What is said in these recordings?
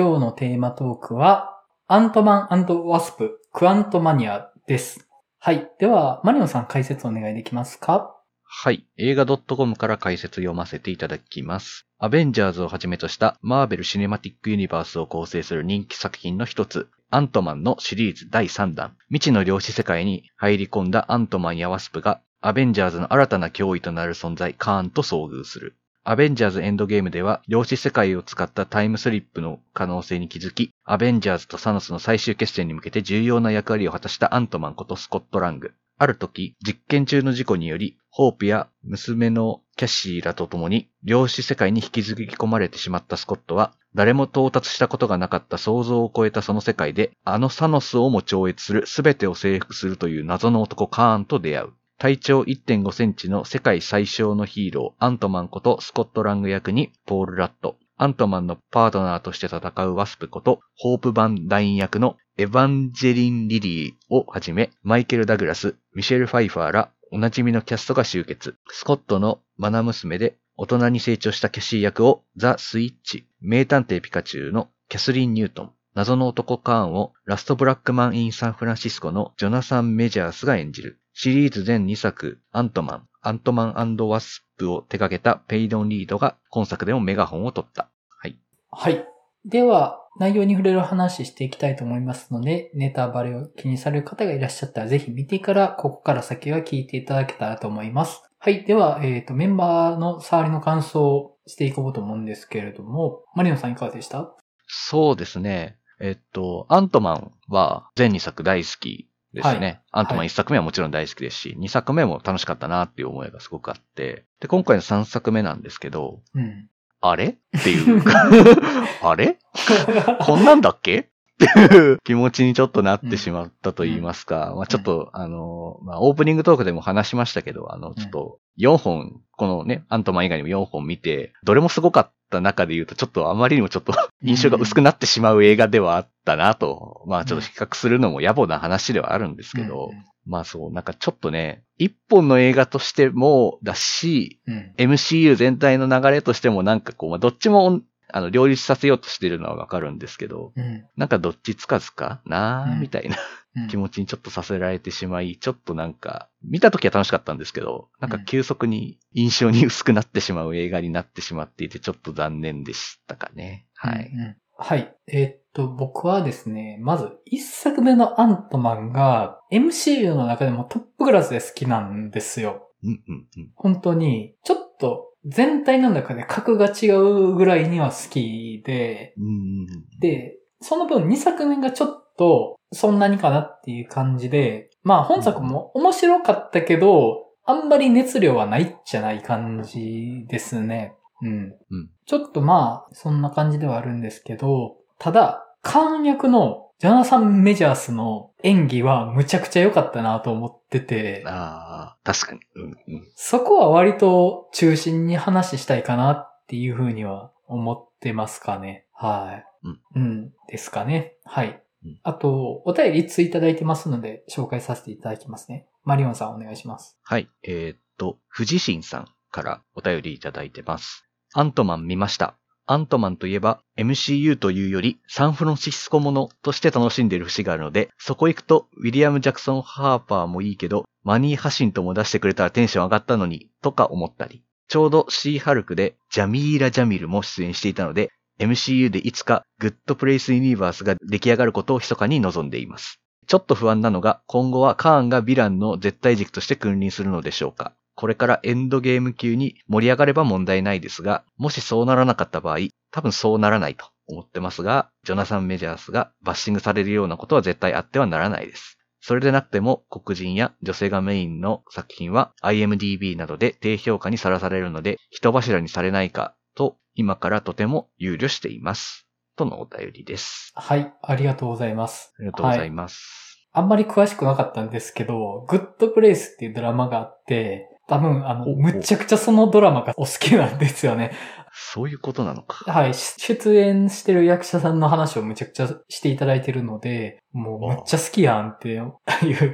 今日のテーマトークは、アントマンワスプ、クアントマニアです。はい。では、マリオさん解説お願いできますか？はい。映画 .com から解説読ませていただきます。アベンジャーズをはじめとしたマーベル・シネマティック・ユニバースを構成する人気作品の一つ、アントマンのシリーズ第3弾。未知の量子世界に入り込んだアントマンやワスプが、アベンジャーズの新たな脅威となる存在、カーンと遭遇する。アベンジャーズエンドゲームでは、量子世界を使ったタイムスリップの可能性に気づき、アベンジャーズとサノスの最終決戦に向けて重要な役割を果たしたアントマンことスコット・ラング。ある時、実験中の事故により、ホープや娘のキャシーらと共に、量子世界に引きずり込まれてしまったスコットは、誰も到達したことがなかった想像を超えたその世界で、あのサノスをも超越する全てを征服するという謎の男カーンと出会う。体長1.5センチの世界最小のヒーロー、アントマンことスコットラング役にポール・ラッド。アントマンのパートナーとして戦うワスプこと、ホープ・バン・ダイン役のエヴァンジェリン・リリーをはじめ、マイケル・ダグラス、ミシェル・ファイファーら、おなじみのキャストが集結。スコットの愛娘で、大人に成長したキャシー役を、ザ・スイッチ、名探偵ピカチュウのキャスリン・ニュートン。謎の男カーンをラストブラックマン・イン・サンフランシスコのジョナサン・メジャースが演じる。シリーズ全2作、アントマン、アントマンワスプを手掛けたペイトン・リードが今作でもメガホンを取った。はい。はい。では、内容に触れる話していきたいと思いますので、ネタバレを気にされる方がいらっしゃったら、ぜひ見てから、ここから先は聞いていただけたらと思います。はい。では、えっ、と、メンバーの触りの感想をしていこうと思うんですけれども、マリノさんいかがでした？そうですね。えっと、アントマンは全2作大好きですね。はいアントマン1作目はもちろん大好きですし、2作目も楽しかったなっていう思いがすごくあって、で、今回の3作目なんですけど、うん。あれ？っていう。あれ？こんなんだっけ？っていう。気持ちにちょっとなってしまったと言いますか、まあちょっと、あの、まあオープニングトークでも話しましたけど、あの、ちょっと4本、このね、アントマン以外にも4本見て、どれもすごかった中で言うと、ちょっとあまりにもちょっと印象が薄くなってしまう映画ではあったなと、まあちょっと比較するのも野暮な話ではあるんですけど、まあそう、なんかちょっとね、一本の映画としてもだし、うん。うん。MCU 全体の流れとしてもなんかこう、まあ、どっちも、あの、両立させようとしてるのはわかるんですけど、うん。なんかどっちつかずかなうんみたいなうん気持ちにちょっとさせられてしまい、ちょっとなんか、見た時は楽しかったんですけど、なんか急速に印象に薄くなってしまう映画になってしまっていて、ちょっと残念でしたかね。はい。うんうんはい。えーっと、僕はですね、まず、一作目のアントマンが MCU の中でもトップクラスで好きなんですよ。うんうんうん。本当に、ちょっと全体の中で格が違うぐらいには好きで、で、その分2作目がちょっとそんなにかなっていう感じで、まあ本作も面白かったけど、あんまり熱量はないじゃない感じですね。うん。うんちょっとまあ、そんな感じではあるんですけど、ただ、カーン役のジョナサン・メジャースの演技はむちゃくちゃ良かったなと思ってて、ああ、確かに。うんうん。そこは割と中心に話したいかなっていうふうには思ってますかね。はい。うん。うん。ですかね。はいうん。あと、お便りついただいてますので、紹介させていただきますね。マリオンさんお願いします。はい。えーっと、藤新さんからお便りいただいてます。アントマン見ました。アントマンといえば MCU というよりサンフランシスコものとして楽しんでいる節があるので、そこ行くとウィリアム・ジャクソン・ハーパーもいいけど、マニー・ハシントも出してくれたらテンション上がったのに、とか思ったり。ちょうどシー・ハルクでジャミーラ・ジャミルも出演していたので、MCU でいつかグッドプレイス・ユニバースが出来上がることを密かに望んでいます。ちょっと不安なのが、今後はカーンがヴィランの絶対軸として君臨するのでしょうか。これからエンドゲーム級に盛り上がれば問題ないですが、もしそうならなかった場合、多分そうならないと思ってますが、ジョナサン・メジャースがバッシングされるようなことは絶対あってはならないです。それでなくても黒人や女性がメインの作品は IMDB などで低評価にさらされるので人柱にされないかと今からとても憂慮しています。とのお便りです。はい。ありがとうございます。ありがとうございます。あんまり詳しくなかったんですけど、グッドプレイスっていうドラマがあって、多分、あの、むちゃくちゃそのドラマがお好きなんですよね。そういうことなのか。はい。出演してる役者さんの話をむちゃくちゃしていただいてるので、もうむっちゃ好きやんっていう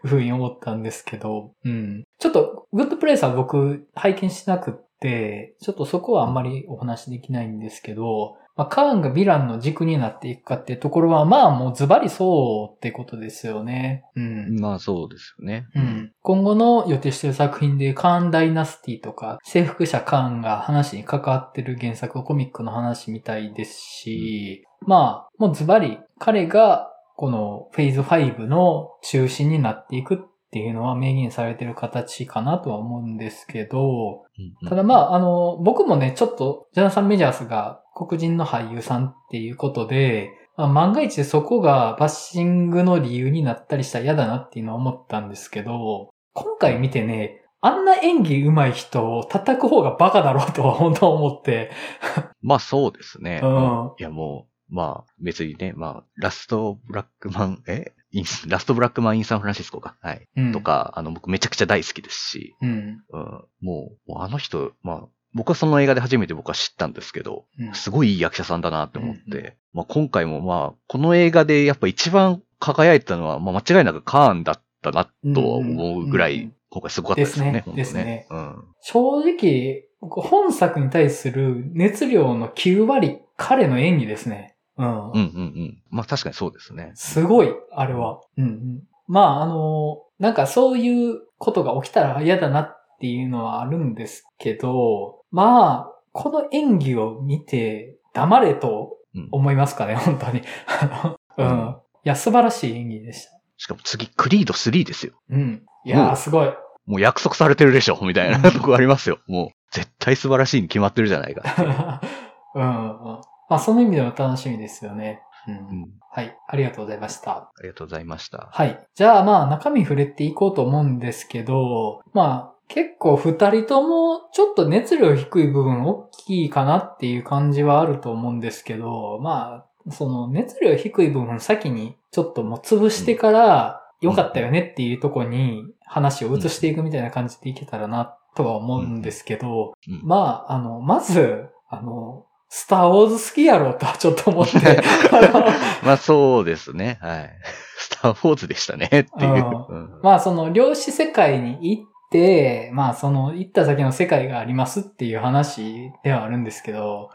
ふうに思ったんですけど、うん。ちょっと、グッドプレイスは僕拝見しなくって、ちょっとそこはあんまりお話できないんですけど、まあ、カーンがヴィランの軸になっていくかっていうところは、まあもうズバリそうってことですよね。うん。まあそうですよね。うん。今後の予定している作品でカーンダイナスティとか、征服者カーンが話に関わってる原作コミックの話みたいですし、まあ、もうズバリ彼がこのフェーズ5の中心になっていくっていうのは明言されてる形かなとは思うんですけど、うんただまあ、あの、僕もね、ちょっと、ジャナサン・メジャースが黒人の俳優さんっていうことで、まあ、万が一そこがバッシングの理由になったりしたら嫌だなっていうのは思ったんですけど、今回見てね、あんな演技上手い人を叩く方がバカだろうとは本当は思って、まあそうですね。うん。いやもう、まあ別にね、まあラストブラックマン、え？ラストブラックマンインサンフランシスコか。はい。うんとか、あの僕めちゃくちゃ大好きですし、うん。うん、もう、あの人、まあ僕はその映画で初めて僕は知ったんですけど、うんすごいいい役者さんだなって思って、うんまあ今回もまあ、この映画でやっぱ一番輝いてたのは、まあ間違いなくカーンだったなとは思うぐらい、うんうん今回すごかったですよね。ですね本当ですねうん。正直、僕本作に対する熱量の9割、彼の演技ですね。うん。うんうんうん。まあ確かにそうですね。すごい、あれは。うんうん。まあ、あの、なんかそういうことが起きたら嫌だなっていうのはあるんですけど、まあ、この演技を見て黙れとうん思いますかね、本当に。あのうん。いや、素晴らしい演技でした。しかも次、クリード3ですよ。うん。いやすごい。もう約束されてるでしょ、みたいなとこありますよ。もう、絶対素晴らしいに決まってるじゃないか。うんうん。まあ、その意味でも楽しみですよね。うん。うん。はい。ありがとうございました。ありがとうございました。はい。じゃあまあ中身触れていこうと思うんですけど、まあ結構二人ともちょっと熱量低い部分大きいかなっていう感じはあると思うんですけど、まあその熱量低い部分先にちょっともう潰してから良かったよねっていうところに話を移していくみたいな感じでいけたらなとは思うんですけど、うんまああの、まず、あの、スターウォーズ好きやろうとはちょっと思って、まあそうですね。はい。スター・ウォーズでしたね、っていう。うんまあその量子世界に行って、まあその行った先の世界がありますっていう話ではあるんですけど、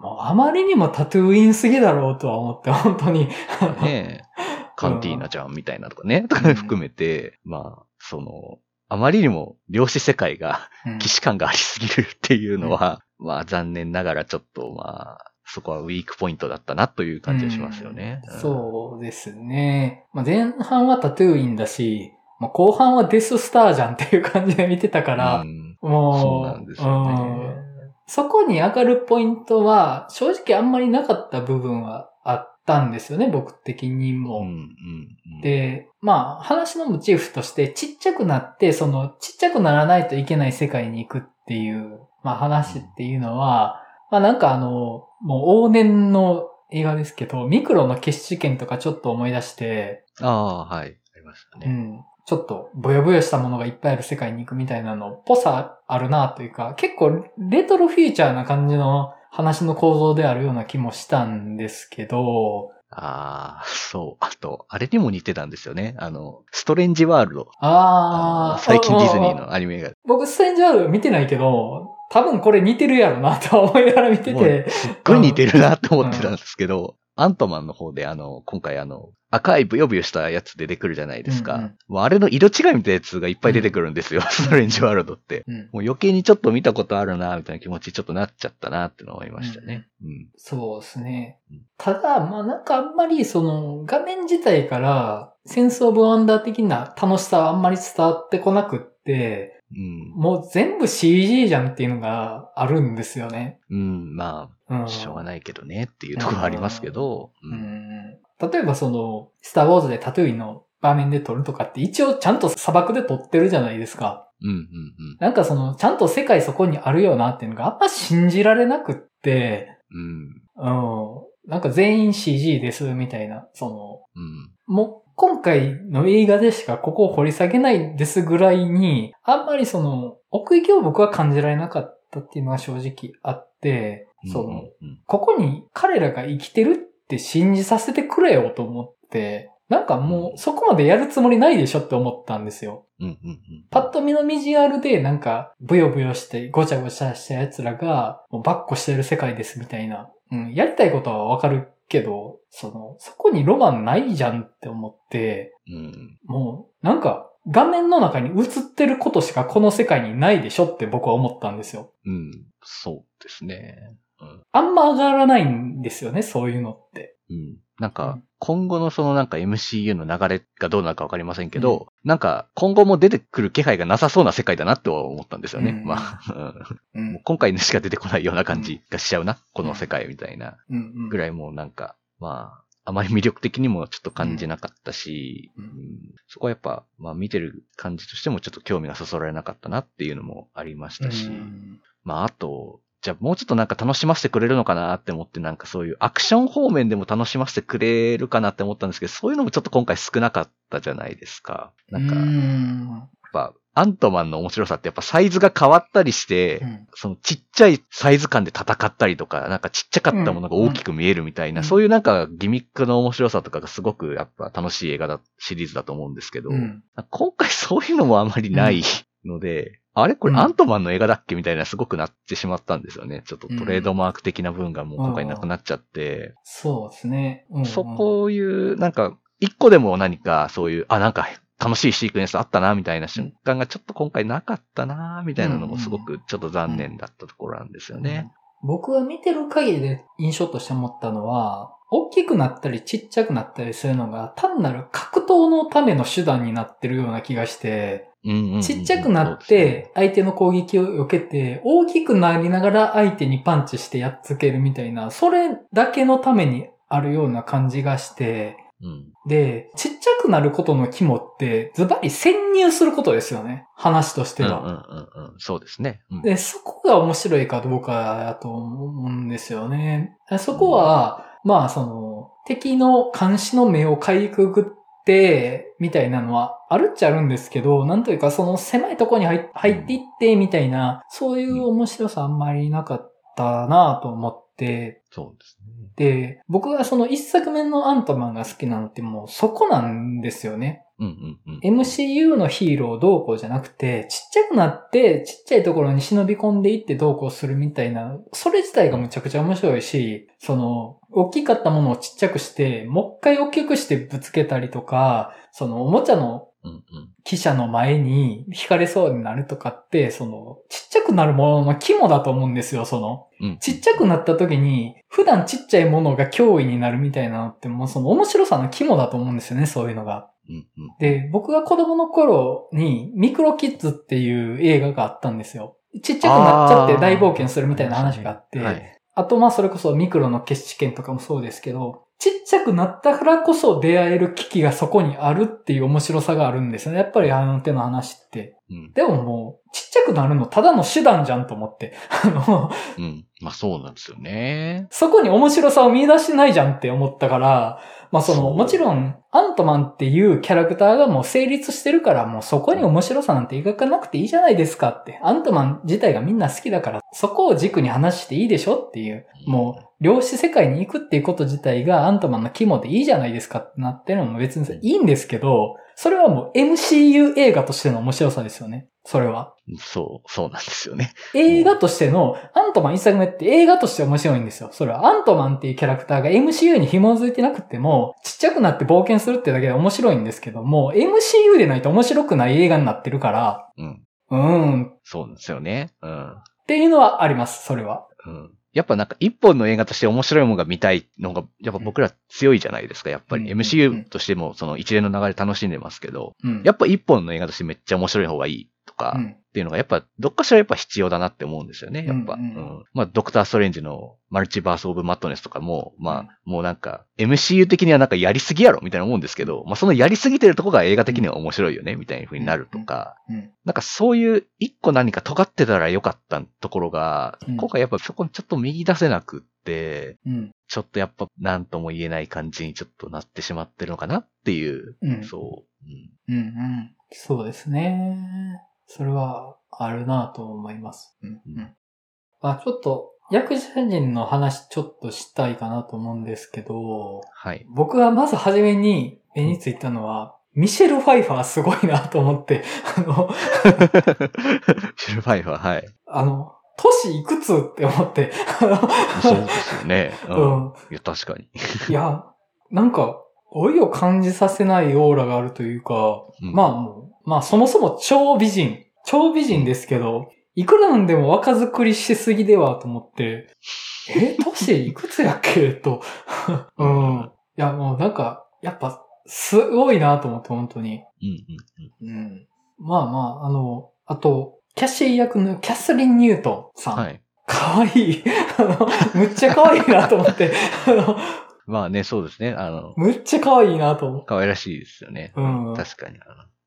もうあまりにもタトゥーインすぎだろうとは思って、本当に。うんねえ。カンティーナちゃんみたいなとかね、とかうん含めて、まあ、その、あまりにも量子世界がうん既視感がありすぎるっていうのは、まあ残念ながらちょっとまあ、そこはウィークポイントだったなという感じがしますよね。うんそうですね。まあ、前半はタトゥーインだし、まあ、後半はデススターじゃんっていう感じで見てたから、うんもう、そうなんですよね。うんそこに上がるポイントは、正直あんまりなかった部分はあったんですよね、僕的にも。うんうんうんで、まあ、話のモチーフとして、ちっちゃくなって、その、ちっちゃくならないといけない世界に行くっていう、まあ話っていうのは、まあなんかあの、もう往年の映画ですけど、ミクロの決死権とかちょっと思い出して、ああ、はい。ありましたね。うん。ちょっと、ぼよぼよしたものがいっぱいある世界に行くみたいなのっぽさあるなというか、結構レトロフューチャーな感じの話の構造であるような気もしたんですけど、ああ、そう。あと、あれにも似てたんですよね。あの、ストレンジワールド。あー。あの最近ディズニーあのアニメが。僕、ストレンジャール見てないけど、多分これ似てるやろなとは思いながら見てもてう。すっごい似てるなって思ってたんですけど、アントマンの方であの、今回あの、赤いブヨブヨしたやつ出てくるじゃないですか。うんうんもうあれの色違いみたいなやつがいっぱい出てくるんですよ。ストレンジワールドって。うんもう余計にちょっと見たことあるな、みたいな気持ちにちょっとなっちゃったなって思いましたね。うん。そうですねうん。ただ、まあなんかあんまりその画面自体からセンスオブワンダー的な楽しさはあんまり伝わってこなくって、うん。もう全部 CG じゃんっていうのがあるんですよね。うん、まうん。あ、しょうがないけどねっていうところはありますけど、う。うんん。例えばその、スターウォーズでタトゥーインの場面で撮るとかって一応ちゃんと砂漠で撮ってるじゃないですか。うん、うん、なんかその、ちゃんと世界そこにあるよなっていうのがあんま信じられなくって、うん。うん。うん。なんか全員 CG ですみたいな、その、うん。もう今回の映画でしかここを掘り下げないですぐらいに、あんまりその、奥行きを僕は感じられなかったっていうのは正直あって、その、うん。ここに彼らが生きてるって信じさせてくれよと思って、なんかもうそこまでやるつもりないでしょって思ったんですよ。うん、うん、うん。パッと見のビジュアルでなんかブヨブヨしてごちゃごちゃした奴らがもうバッコしてる世界ですみたいなうん、やりたいことはわかるけど、その、そこにロマンないじゃんって思って、うん。もう、なんか、画面の中に映ってることしかこの世界にないでしょって僕は思ったんですよ。うん。そうですね。うん。あんま上がらないんですよね、そういうのって。うん。なんうかん、今後のそのなんか MCU の流れがどうなるかわかりませんけど、なんか今後も出てくる気配がなさそうな世界だなって思ったんですよね。うんまあ。今回にしか出てこないような感じがしちゃうな、この世界みたいなうんうんぐらいもうなんか、まあ、あまり魅力的にもちょっと感じなかったし、うんうんそこはやっぱ、まあ見てる感じとしてもちょっと興味がそそられなかったなっていうのもありましたし、うんまああと、じゃあもうちょっとなんか楽しませてくれるのかなって思ってなんかそういうアクション方面でも楽しませてくれるかなって思ったんですけど、そういうのもちょっと今回少なかったじゃないですか。なん。か、うやっんぱアントマンの面白さってやっぱサイズが変わったりして、うん。そのちっちゃいサイズ感で戦ったりとか、なんかちっちゃかったものが大きく見えるみたいな、うん。そういうなんかギミックの面白さとかがすごくやっぱ楽しい映画だ、シリーズだと思うんですけど、うん。今回そういうのもあまりないので、あれこれうん。アントマンの映画だっけみたいなすごくなってしまったんですよね。ちょっとトレードマーク的な分がもう今回なくなっちゃって、そうですね。うんうん。そこいう、なんか、一個でも何かそういう、あ、なんか楽しいシークエンスあったな、みたいな瞬間がちょっと今回なかったな、みたいなのもすごくちょっと残念だったところなんですよね。僕が見てる限りで印象として思ったのは、大きくなったりちっちゃくなったりするのが単なる格闘のための手段になってるような気がして、ちっちゃくなって、相手の攻撃を避けて、大きくなりながら相手にパンチしてやっつけるみたいな、それだけのためにあるような感じがして、うんで、ちっちゃくなることの肝って、ズバリ潜入することですよね。話としては。うんうんうんうん。そうですね。うんで、そこが面白いかどうかだと思うんですよね。そこは、まあ、その、敵の監視の目をかいくぐって、みたいなのはあるっちゃあるんですけど、なんというかその狭いとこに入っていって、みたいな、そういう面白さあんまりなかったなと思って、そうですね。で、僕がその一作目のアントマンが好きなのってもうそこなんですよね。うんうんうん。MCU のヒーローどうこうじゃなくて、ちっちゃくなって、ちっちゃいところに忍び込んでいってどうこうするみたいな、それ自体がむちゃくちゃ面白いし、その、大きかったものをちっちゃくして、もう一回大きくしてぶつけたりとか、その、おもちゃのうんうん。記者の前に惹かれそうになるとかって、その、ちっちゃくなるものの肝だと思うんですよ、その。うん。ちっちゃくなった時に、普段ちっちゃいものが脅威になるみたいなのって、もうその面白さの肝だと思うんですよね、そういうのが。うんうん。で、僕が子供の頃にミクロキッズっていう映画があったんですよ。ちっちゃくなっちゃって大冒険するみたいな話があって、はい。あとまあそれこそミクロの決死権とかもそうですけど、ちっちゃくなったからこそ出会える危機がそこにあるっていう面白さがあるんですよね。やっぱりあの手の話。うん。でももう、ちっちゃくなるのただの手段じゃんと思って。あの、うん。まあそうなんですよね。そこに面白さを見出してないじゃんって思ったから、まあその、もちろん、アントマンっていうキャラクターがもう成立してるから、もうそこに面白さなんて描かなくていいじゃないですかって。アントマン自体がみんな好きだから、そこを軸に話していいでしょっていう。もう、量子世界に行くっていうこと自体がアントマンの肝でいいじゃないですかってなってるのも別にいいんですけど、それはもう MCU 映画としての面白さですよね。それは。そう、そうなんですよね。映画としての、アントマン一作目って映画として面白いんですよ。それはアントマンっていうキャラクターが MCU に紐づいてなくても、ちっちゃくなって冒険するってだけで面白いんですけども、MCU でないと面白くない映画になってるから、うん。うーん、っそうなんですよね。うん。ていうのはあります、それは。うん。やっぱなんか一本の映画として面白いものが見たいのが、やっぱ僕ら強いじゃないですか、やっぱり。うん MCU としてもその一連の流れ楽しんでますけど、うん。やっぱ一本の映画としてめっちゃ面白い方がいいとか、うんっていうのがやっぱどっかしらやっぱ必要だなって思うんですよね、やっぱ。ううんんうんまあ、ドクターストレンジのマルチバースオブマットネスとかも、まあ、うんもうなんか MCU 的にはなんかやりすぎやろみたいな思うんですけど、まあそのやりすぎてるとこが映画的には面白いよねみたいな風になるとか、うん。なんかそういう一個何か尖ってたらよかったところが、うん今回やっぱそこにちょっと右出せなくって、うん。ちょっとやっぱ何とも言えない感じにちょっとなってしまってるのかなっていう、うん。そう。うんうん。うん。そうですね。それはあるなと思います。うん。うん。あ、ちょっと、役者陣の話ちょっとしたいかなと思うんですけど、はい。僕がまず初めに目についたのは、ミシェル・ファイファーすごいなと思って、あの、シルファイファー、はい。あの、年いくつって思って。そうですよね。う。うんん。いや、確かに。いや、なんか、老いを感じさせないオーラがあるというか、うんまあもう、まあそもそも超美人。超美人ですけど、いくらなんでも若作りしすぎではと思って、え、年いくつやっけ？と。うん。いやもうなんか、やっぱ、すごいなと思って、本当に。うんうんうん。まあまあ、あの、あと、キャシー役のキャスリン・ニュートンさん。うん。はい。かわいい。あの、むっちゃかわいいなと思って。あの、まあね、そうですね。あの、むっちゃかわいいなと思って。可愛らしいですよね。うん確かに。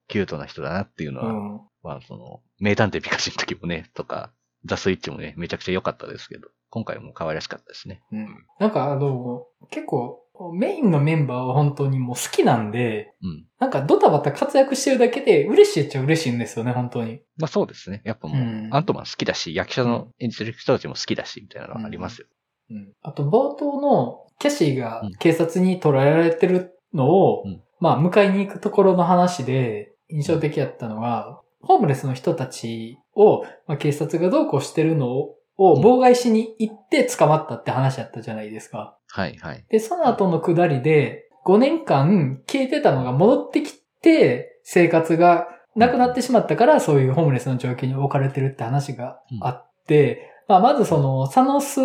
キュートな人だなっていうのは、うん。まあその、名探偵ピカチュウの時もね、とか、ザ・スイッチもね、めちゃくちゃ良かったですけど、今回も可愛らしかったですね。うん。なんかあの、結構、メインのメンバーは本当にもう好きなんで、うん。なんかドタバタ活躍してるだけで嬉しいっちゃ嬉しいんですよね、本当に。まあそうですね。やっぱもう、うんアントマン好きだし、役者の演じてる人たちも好きだし、みたいなのはありますよ。うん。あと冒頭のキャシーがうん警察に捕らえられてるのを、うんまあ迎えに行くところの話で印象的だったのが、ホームレスの人たちを、まあ、警察がどうこうしてるのを妨害しに行って捕まったって話だったじゃないですか。はい、はい。で、その後の下りで、5年間消えてたのが戻ってきて、生活がなくなってしまったから、そういうホームレスの状況に置かれてるって話があって、まあ、まずその、サノス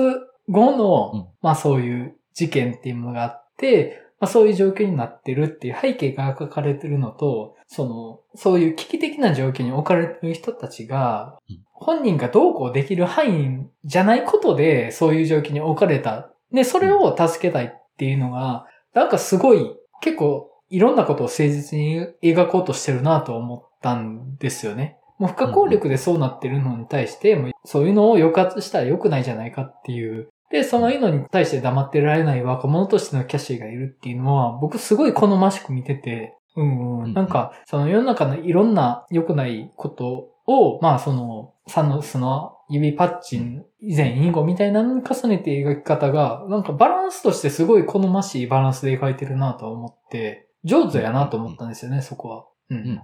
後の、うんまあそういう事件っていうものがあって、まあそういう状況になってるっていう背景が書かれてるのと、その、そういう危機的な状況に置かれてる人たちが、本人がどうこうできる範囲じゃないことで、そういう状況に置かれた。で、それを助けたいっていうのが、なんかすごい、結構、いろんなことを誠実に描こうとしてるなと思ったんですよね。もう不可抗力でそうなってるのに対して、もうそういうのを抑圧したら良くないじゃないかっていう。で、そののに対して黙ってられない若者としてのキャシーがいるっていうのは、僕すごい好ましく見てて、うんうん。なんか、その世の中のいろんな良くないことを、まあその、サノスの指パッチン以前以後みたいなのに重ねて描き方が、なんかバランスとしてすごい好ましいバランスで描いてるなと思って、上手やなと思ったんですよね、そこは。ううん、うん、うん、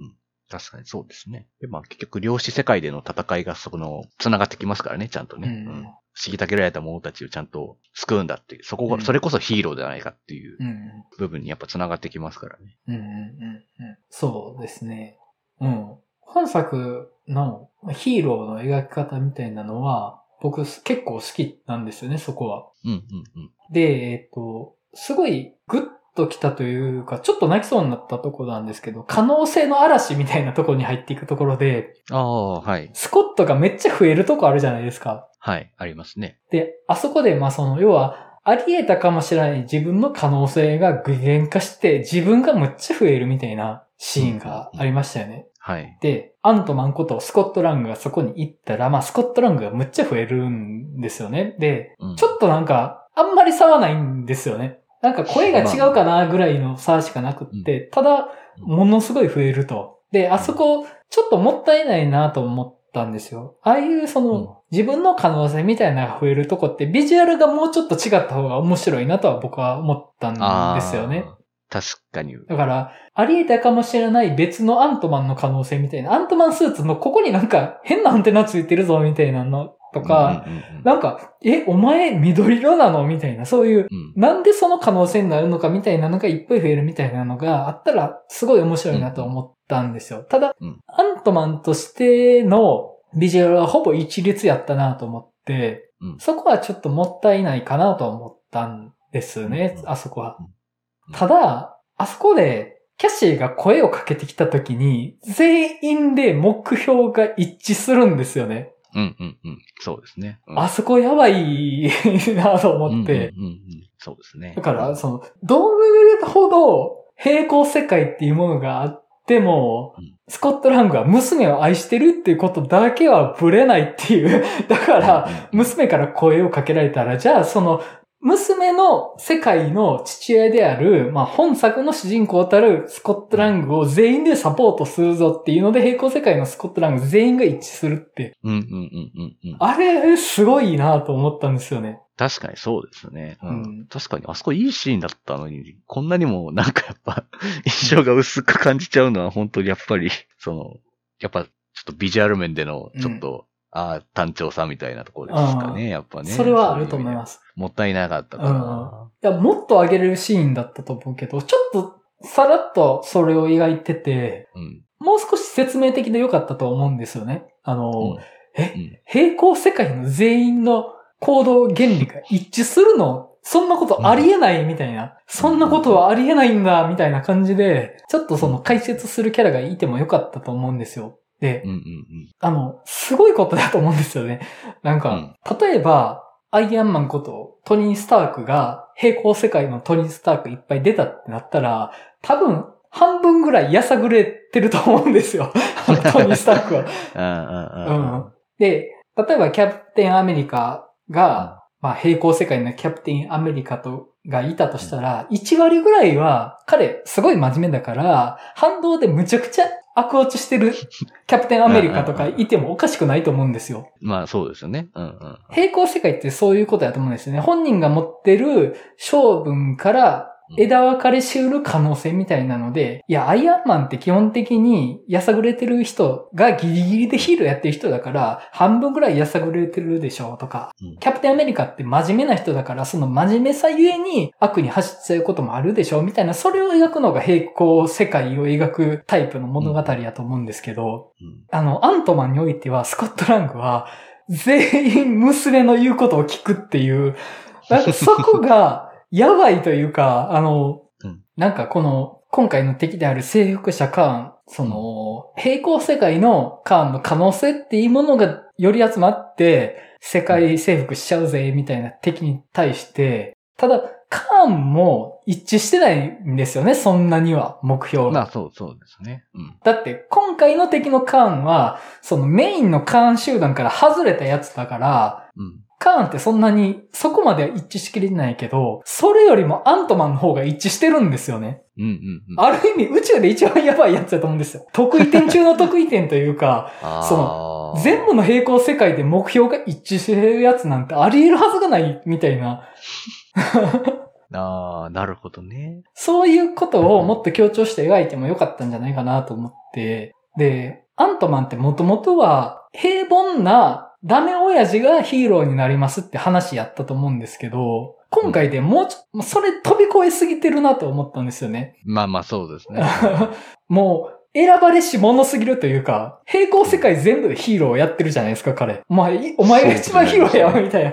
うん。確かにそうですね。で、まあ結局、量子世界での戦いがそこの、繋がってきますからね、ちゃんとね。うんうん虐げられた者たちをちゃんと救うんだっていう、そこが、うんそれこそヒーローじゃないかっていううん。部分にやっぱ繋がってきますからね。うんうんうんうんそうですね。うん。本作のヒーローの描き方みたいなのは、僕結構好きなんですよね、そこは。うん、うん、うん。で、えっと、すごいグッときたというか、ちょっと泣きそうになったところなんですけど、可能性の嵐みたいなところに入っていくところで、ああ、はい。スコットがめっちゃ増えるとこあるじゃないですか。はい、ありますね。で、あそこで、まあその、要は、あり得たかもしれない自分の可能性が具現化して、自分がむっちゃ増えるみたいなシーンがありましたよね。はい。で、アントマンことスコットラングがそこに行ったら、まあスコットラングがむっちゃ増えるんですよね。で、うんちょっとなんか、あんまり差はないんですよね。なんか声が違うかなぐらいの差しかなくって、ただ、ものすごい増えると。で、あそこ、ちょっともったいないなと思ったんですよ。ああいうその、うん自分の可能性みたいなのが増えるとこって、ビジュアルがもうちょっと違った方が面白いなとは僕は思ったんですよね。確かに。だから、あり得たかもしれない別のアントマンの可能性みたいな、アントマンスーツのここになんか変なアンテナついてるぞみたいなのとか、なんか、え、お前緑色なの？みたいな、そういう、うん。なんでその可能性になるのかみたいなのがいっぱい増えるみたいなのがあったら、すごい面白いなと思ったんですよ。ただ、うん。アントマンとしてのビジュアルはほぼ一律やったなと思って、うん。そこはちょっともったいないかなと思ったんですね、うん。あそこは。うん。ただ、あそこで、キャシーが声をかけてきた時に、全員で目標が一致するんですよね。うんうんうん。そうですね。うんあそこやばいなと思って。うんうんうんうんそうですね。だから、その、どれほど平行世界っていうものがあってもうん、スコットラングは娘を愛してるっていうことだけはブレないっていう。だから、うん、娘から声をかけられたら、じゃあその、娘の世界の父親である、まあ、本作の主人公たるスコットラングを全員でサポートするぞっていうので、平行世界のスコットラング全員が一致するって。うんうんうんうんうん。あれ、すごいなと思ったんですよね。確かにそうですね。うんうん確かに、あそこいいシーンだったのに、こんなにもなんかやっぱ、印象が薄く感じちゃうのは本当にやっぱり、その、やっぱ、ちょっとビジュアル面での、ちょっと、ああ、単調さみたいなところですかね、やっぱね。それはあると思いす。ます。もったいなかったかな。いや、もっと上げれるシーンだったと思うけど、ちょっとさらっとそれを描いてて、うん。もう少し説明的で良かったと思うんですよね。あの、うんえうん平行世界の全員の行動原理が一致するの？そんなことありえないみたいな。そんなことはありえないんだみたいな感じで、ちょっとその解説するキャラがいてもよかったと思うんですよ。で、うんうんあの、すごいことだと思うんですよね。なんか、例えば、アイアンマンことトニー・スタークが平行世界のトニー・スタークいっぱい出たってなったら、多分、半分ぐらいやさぐれてると思うんですよ。あ のトニー・スタークは。うん。うんうんうん。で、例えばキャプテンアメリカが、まあ平行世界のキャプテンアメリカと、がいたとしたら、1割ぐらいは、彼、すごい真面目だから、反動でむちゃくちゃ悪落ちしてる キャプテンアメリカとかいてもおかしくないと思うんですよ。まあそうですよね。うんうん。平行世界ってそういうことだと思うんですよね。本人が持ってる性分から枝分かれしうる可能性みたいなので、いや、アイアンマンって基本的にやさぐれてる人がギリギリでヒーローやってる人だから、半分ぐらいやさぐれてるでしょうとか、うん。キャプテンアメリカって真面目な人だから、その真面目さゆえに悪に走っちゃうこともあるでしょうみたいな、それを描くのが平行世界を描くタイプの物語やと思うんですけど、うん。あの、アントマンにおいては、スコットラングは、全員娘の言うことを聞くっていう、なんかそこが、やばいというか、あの、うんなんかこの、今回の敵である征服者カーン、その、平行世界のカーンの可能性っていうものがより集まって、世界征服しちゃうぜ、みたいな敵に対して、ただ、カーンも一致してないんですよね、そんなには、目標が。まあそうそうですね。うん。だって、今回の敵のカーンは、そのメインのカーン集団から外れたやつだから、うん。カーンってそんなにそこまでは一致しきれないけど、それよりもアントマンの方が一致してるんですよね。うんうんうん。ある意味宇宙で一番やばいやつだと思うんですよ。得意点中の得意点というか、その全部の平行世界で目標が一致してるやつなんてあり得るはずがないみたいな、ああ、なるほどね。そういうことをもっと強調して描いてもよかったんじゃないかなと思って、で、アントマンってもともとは平凡なダメ親父がヒーローになりますって話やったと思うんですけど、今回でもうちょ、それ飛び越えすぎてるなと思ったんですよね。まあまあそうですね。もう、選ばれし者すぎるというか、平行世界全部でヒーローをやってるじゃないですか、彼。お前、いお前が一番ヒーローやわ、みたいな。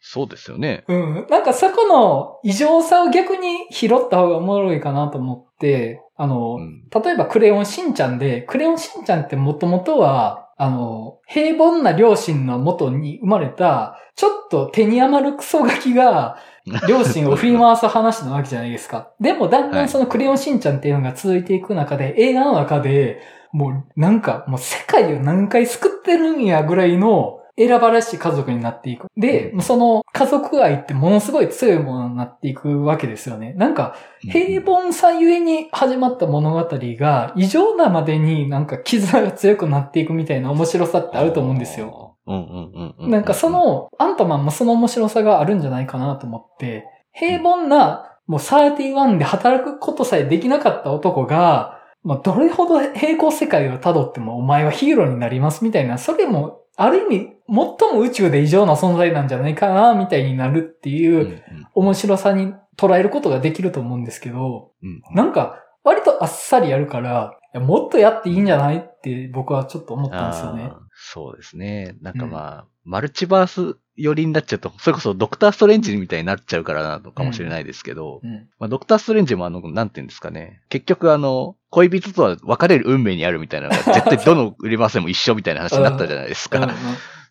そうですよね。うん。なんかそこの異常さを逆に拾った方がおもろいかなと思って、あの、うん。例えばクレヨンしんちゃんで、クレヨンしんちゃんってもともとは、あの、平凡な両親の元に生まれた、ちょっと手に余るクソガキが、両親を振り回す話なわけじゃないですか。でもだんだんそのクレヨンしんちゃんっていうのが続いていく中で、映画の中で、もうなんか、もう世界を何回救ってるんやぐらいの選ばれし家族になっていく。で、その家族愛ってものすごい強いものになっていくわけですよね。なんか、平凡さゆえに始まった物語が異常なまでになんか絆が強くなっていくみたいな面白さってあると思うんですよ。。うんうんうんうん。なんかそ、の、アントマンもその面白さがあるんじゃないかなと思って、平凡な、もう31で働くことさえできなかった男が、まあ、どれほど平行世界を辿ってもお前はヒーローになりますみたいな、それも、ある意味、最も宇宙で異常な存在なんじゃないかな、みたいになるっていううんうん面白さに捉えることができると思うんですけど、うんなんか、割とあっさりやるから、いやもっとやっていいんじゃないって僕はちょっと思ったんですよねそうですね。なんかまあ、マルチバース寄りになっちゃうと、それこそドクターストレンジみたいになっちゃうからなのかもしれないですけど、うん。まあ、ドクターストレンジもあの、なんて言うんですかね。結局あの、恋人とは別れる運命にあるみたいなのが、絶対どの売りませんも一緒みたいな話になったじゃないですか。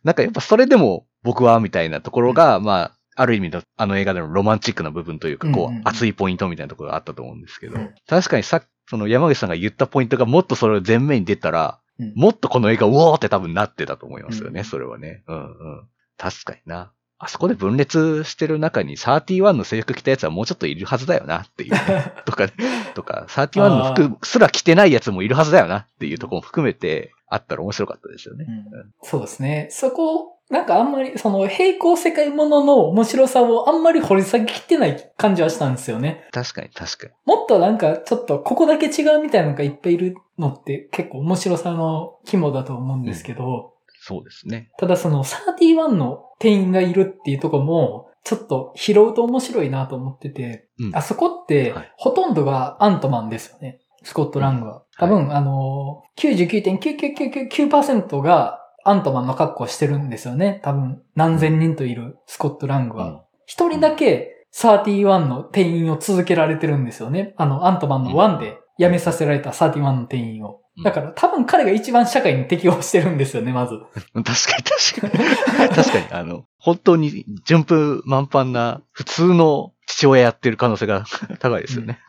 なんかやっぱそれでも僕はみたいなところが、まあ、ある意味のあの映画でのロマンチックな部分というか、こう、熱いポイントみたいなところがあったと思うんですけど、うん確かにさ、その山口さんが言ったポイントがもっとそれを前面に出たら、うんもっとこの映画、うおーって多分なってたと思いますよね、うんそれはね。うんうん。確かにな。あそこで分裂してる中に31の制服着たやつはもうちょっといるはずだよなっていう。とか、とか、31の服すら着てないやつもいるはずだよなっていうところも含めてあったら面白かったですよね。うんそうですね。そこ、なんかあんまり、その平行世界ものの面白さをあんまり掘り下げきってない感じはしたんですよね。確かに確かに。もっとなんかちょっとここだけ違うみたいなのがいっぱいいるのって結構面白さの肝だと思うんですけど、そうですね。ただその31の店員がいるっていうとこも、ちょっと拾うと面白いなと思ってて、うんあそこってはい、ほとんどがアントマンですよね。スコットラングは。多分、あのー、99.9999%がアントマンの格好をしてるんですよね。多分、何千人といるスコットラングは。一、人だけ31の店員を続けられてるんですよね。あの、アントマンの1で辞めさせられた31の店員を。うんだから多分彼が一番社会に適応してるんですよね、まず。確かに確かに。確かに、あの、本当に順風満帆な普通の父親やってる可能性が高いですよね。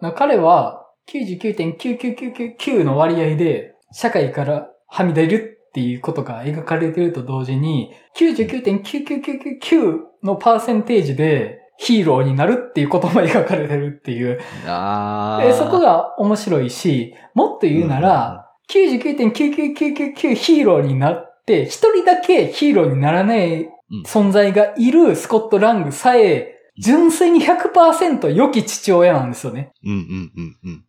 うん彼は99.9999の割合で社会からはみ出るっていうことが描かれてると同時に99.99999のパーセンテージでヒーローになるっていうことも描かれてるっていう。あでそこが面白いし、もっと言うなら、99.99999ヒーローになって、一人だけヒーローにならないうん存在がいるスコットラングさえ、純粋に100%良き父親なんですよね。うんうんうんうん。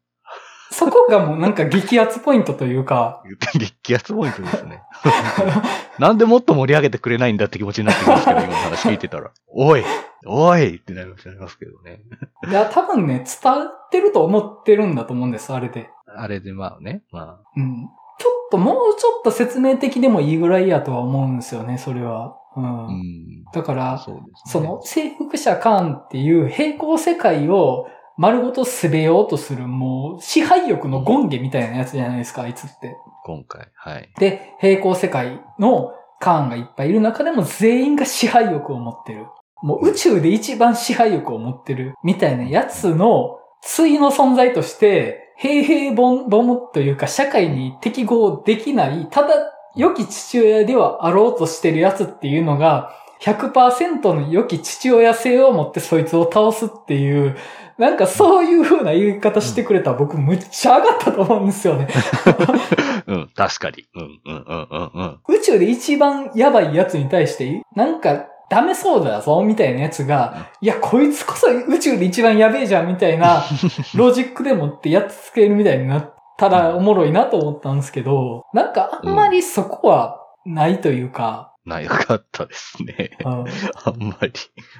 そこがもうなんか激アツポイントというか、激アツポイントですね。なんでもっと盛り上げてくれないんだって気持ちになってきますけど、今の話聞いてたら。おいおいってなりますけどね。いや、多分ね、伝わってると思ってるんだと思うんです、あれで。あれでまあね、まうん。ちょっともうちょっと説明的でもいいぐらいやとは思うんですよね、それは。うん。あ、うん。だから、そね。その征服者カーンっていう平行世界を丸ごと滑べようとするもう支配欲の権下みたいなやつじゃないですか、あいつって。今回、はい。で、平行世界のカーンがいっぱいいる中でも全員が支配欲を持ってる。もう宇宙で一番支配欲を持ってるみたいなやつの対の存在として、平平凡凡というか社会に適合できない、ただ良き父親ではあろうとしてるやつっていうのが、100%の良き父親性を持ってそいつを倒すっていう、なんかそういう風な言い方してくれたら僕むっちゃ上がったと思うんですよね。うん、確かに。うん、うん、うん、うん、うん。宇宙で一番やばいやつに対して、なんかダメそうだぞ、みたいなやつが、いや、こいつこそ宇宙で一番やべえじゃん、みたいな、ロジックでもってやっつけるみたいになったらおもろいなと思ったんですけど、なんかあんまりそこはないというか、なかったですね。うんあんまり。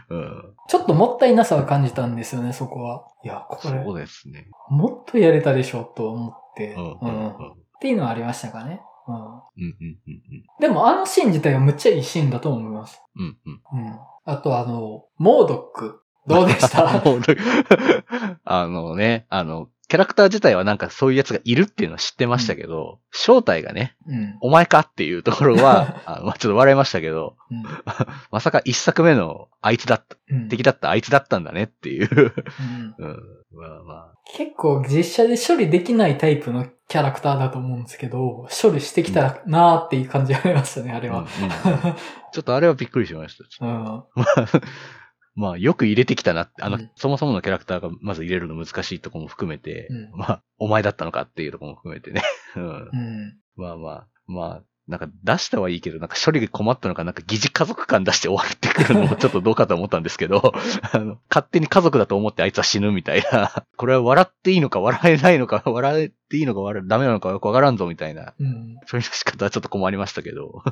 うん。ちょっともったいなさを感じたんですよね、そこは。いや、これ、そうですね。もっとやれたでしょ、と思って、うん、うん、ううんん。っていうのはありましたかね。うんうん、うん、うん。でもあのシーン自体はむっちゃいいシーンだと思います。うん、うん。うん。あとあの、モードック。どうでした？あのね、あの、キャラクター自体はなんかそういうやつがいるっていうのは知ってましたけど、正体がね、うん。お前かっていうところは、あちょっと笑いましたけど、まさか一作目のあいつだった、うん。敵だったあいつだったんだねっていう。うんうん。まあまあ。結構実写で処理できないタイプのキャラクターだと思うんですけど、処理してきたなーっていう感じがありましたね、あれは。うんうんちょっとあれはびっくりしました。うん。まあ、まあ、よく入れてきたなって、あの、うんそもそものキャラクターがまず入れるの難しいところも含めて、うんまあ、お前だったのかっていうところも含めてね。うんうん。まあまあ、まあ、なんか出したはいいけど、なんか処理が困ったのか、なんか疑似家族感出して終わるってくるのもちょっとどうかと思ったんですけど、あの、勝手に家族だと思ってあいつは死ぬみたいな、これは笑っていいのか笑えないのか、笑っていいのか笑ダメなのかよくわからんぞみたいな、うん。そういう仕方はちょっと困りましたけど、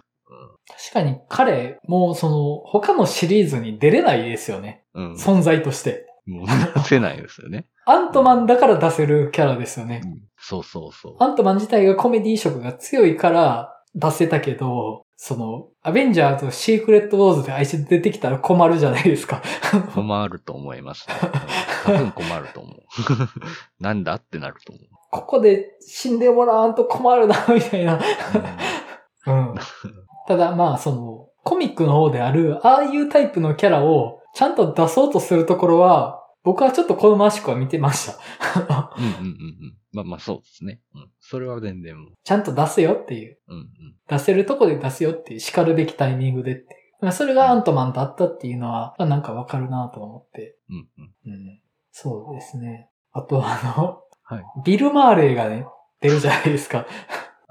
確かに彼、もうその、他のシリーズに出れないですよね。うん。存在として。もう出せないですよね。アントマンだから出せるキャラですよね。うんそうそうそう。アントマン自体がコメディ色が強いから出せたけど、その、アベンジャーズシークレットウォーズであいつ出てきたら困るじゃないですか。困ると思います、ね。多分困ると思う。なんだってなると思う。ここで死んでもらわんと困るな、みたいな。うん。ただまあ、その、コミックの方である、ああいうタイプのキャラをちゃんと出そうとするところは、僕はちょっと好ましくは見てました。うんうんうんうん。まあまあそうですね。うん。それは全然もう。ちゃんと出せよっていう。うんうん。出せるとこで出すよっていう、叱るべきタイミングでっていう。まあそれがアントマンだったっていうのは、まあなんかわかるなと思って。うんうん。うん。そうですね。あとあの、はいビル・マーレーがね、出るじゃないですか。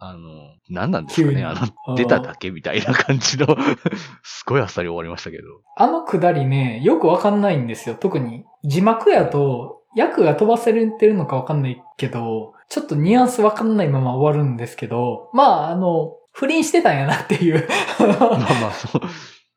あの、何なんですかねあの、出ただけみたいな感じの、すごいあっさり終わりましたけど。あのくだりね、よくわかんないんですよ。特に字幕やと、役が飛ばせれてるのかわかんないけど、ちょっとニュアンスわかんないまま終わるんですけど、まあ、あの、不倫してたんやなっていう。まあまあ、そう。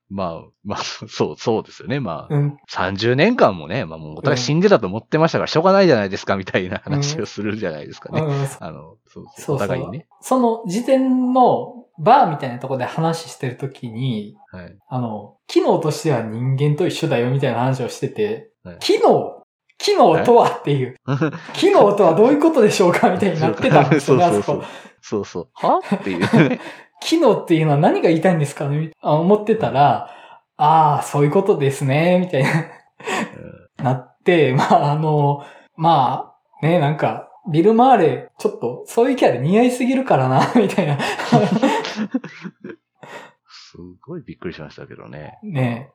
まあ、まあ、そう、そうですよね。まあ、うん。30年間もね、まあもうお互い死んでたと思ってましたから、しょうがないじゃないですか、みたいな話をするじゃないですかね。うんあの、そうそ、そううお互いにね。その時点のバーみたいなところで話してるときに、はい。あの、機能としては人間と一緒だよみたいな話をしてて、はい機能機能とはっていう、機能とはどういうことでしょうかみたいになってたんですよね、あそこ。そうそう。は？っていうね。機能っていうのは何が言いたいんですかね？あ思ってたら、ああ、そういうことですね、みたいな、なって、まあ、あの、まあ、ね、なんか、ビル・マーレ、ちょっと、そういうキャラ似合いすぎるからな、みたいな。すごいびっくりしましたけどね。ね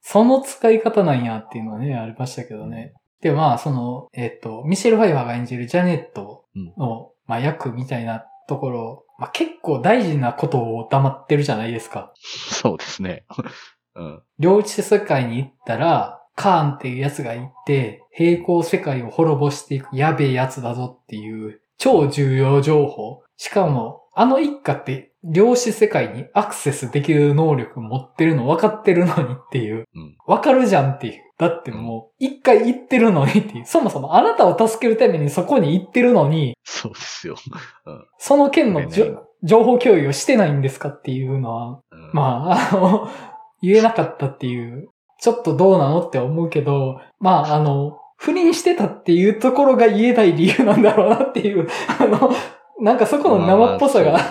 その使い方なんやっていうのはね、ありましたけどね。で、まあ、その、えっ、と、ミシェル・ファイファーが演じるジャネットの、まあ、役みたいなところ、まあ、結構大事なことを黙ってるじゃないですか。そうですね。うん。両地世界に行ったら、カーンっていうやつがいて、平行世界を滅ぼしていくやべえやつだぞっていう超重要情報。しかも、あの一家って量子世界にアクセスできる能力持ってるの分かってるのにっていう。うん。分かるじゃんっていう。だってもう、一回行ってるのにっていう。そもそもあなたを助けるためにそこに行ってるのに、そうですよ。その件のじょね情報共有をしてないんですかっていうのは、うん、まあ、あの、言えなかったっていう、ちょっとどうなのって思うけど、まあ、あの、不倫してたっていうところが言えない理由なんだろうなっていう、あの、なんかそこの生っぽさが、まあ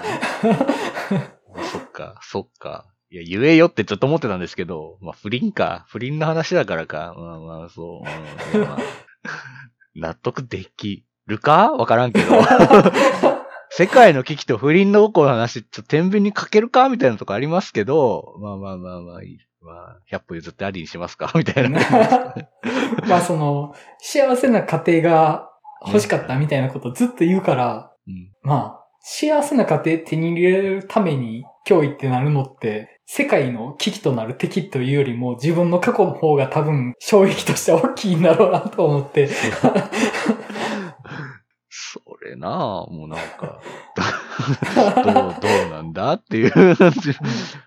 そっか、そっか。いや、言えよってちょっと思ってたんですけど、まあ、不倫か。不倫の話だからか。まあまあ、そう。うんまあ 納得できるか？わからんけど。世界の危機と不倫の起こる話、ちょっと天秤にかけるか？みたいなとこありますけど、まあまあまあまあいい、まあ、100歩譲ってありにしますか？みたいな。まあその、幸せな家庭が欲しかったみたいなことずっと言うから、うんまあ、幸せな家庭手に入れるために脅威ってなるのって、世界の危機となる敵というよりも自分の過去の方が多分衝撃として大きいんだろうなと思って。そ れなあもうなんか、どう、どうなんだっていう。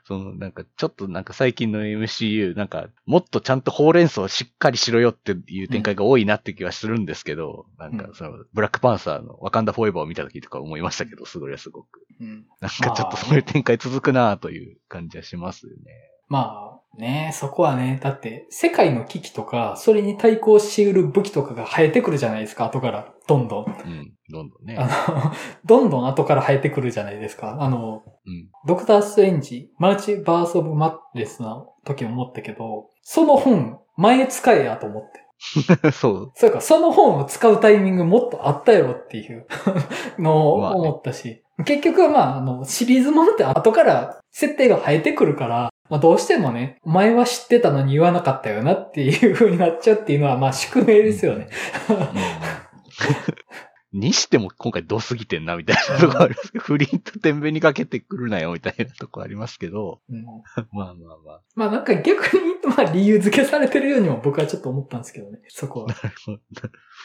その、なんか、ちょっとなんか最近の MCU、なんか、もっとちゃんとほうれん草をしっかりしろよっていう展開が多いなって気はするんですけど、なんか、その、ブラックパンサーのワカンダフォーエバーを見た時とか思いましたけど、すごいすごく。うんなんかちょっとそういう展開続くなという感じはしますよね。まあね、そこはね、だって世界の危機とか、それに対抗し得る武器とかが生えてくるじゃないですか、後から。どんどん。うん、どんどんね。あの、どんどん後から生えてくるじゃないですか。あの、うん。ドクター・ストレンジ、マルチバース・オブ・マッレスの時も思ったけど、その本、前使えやと思って。そう。それか、その本を使うタイミングもっとあったやろっていう のを思ったし、結局まあ、あの、シリーズものって後から設定が生えてくるから、まあどうしてもね、お前は知ってたのに言わなかったよなっていう風になっちゃうっていうのはまあ宿命ですよね。うん。にしても今回ドすぎてんな、みたいなとこありますけど、不倫と天秤にかけてくるなよ、みたいなとこありますけど、うん。まあまあまあ。まあなんか逆に、まあ理由付けされてるようにも僕はちょっと思ったんですけどね、そこは。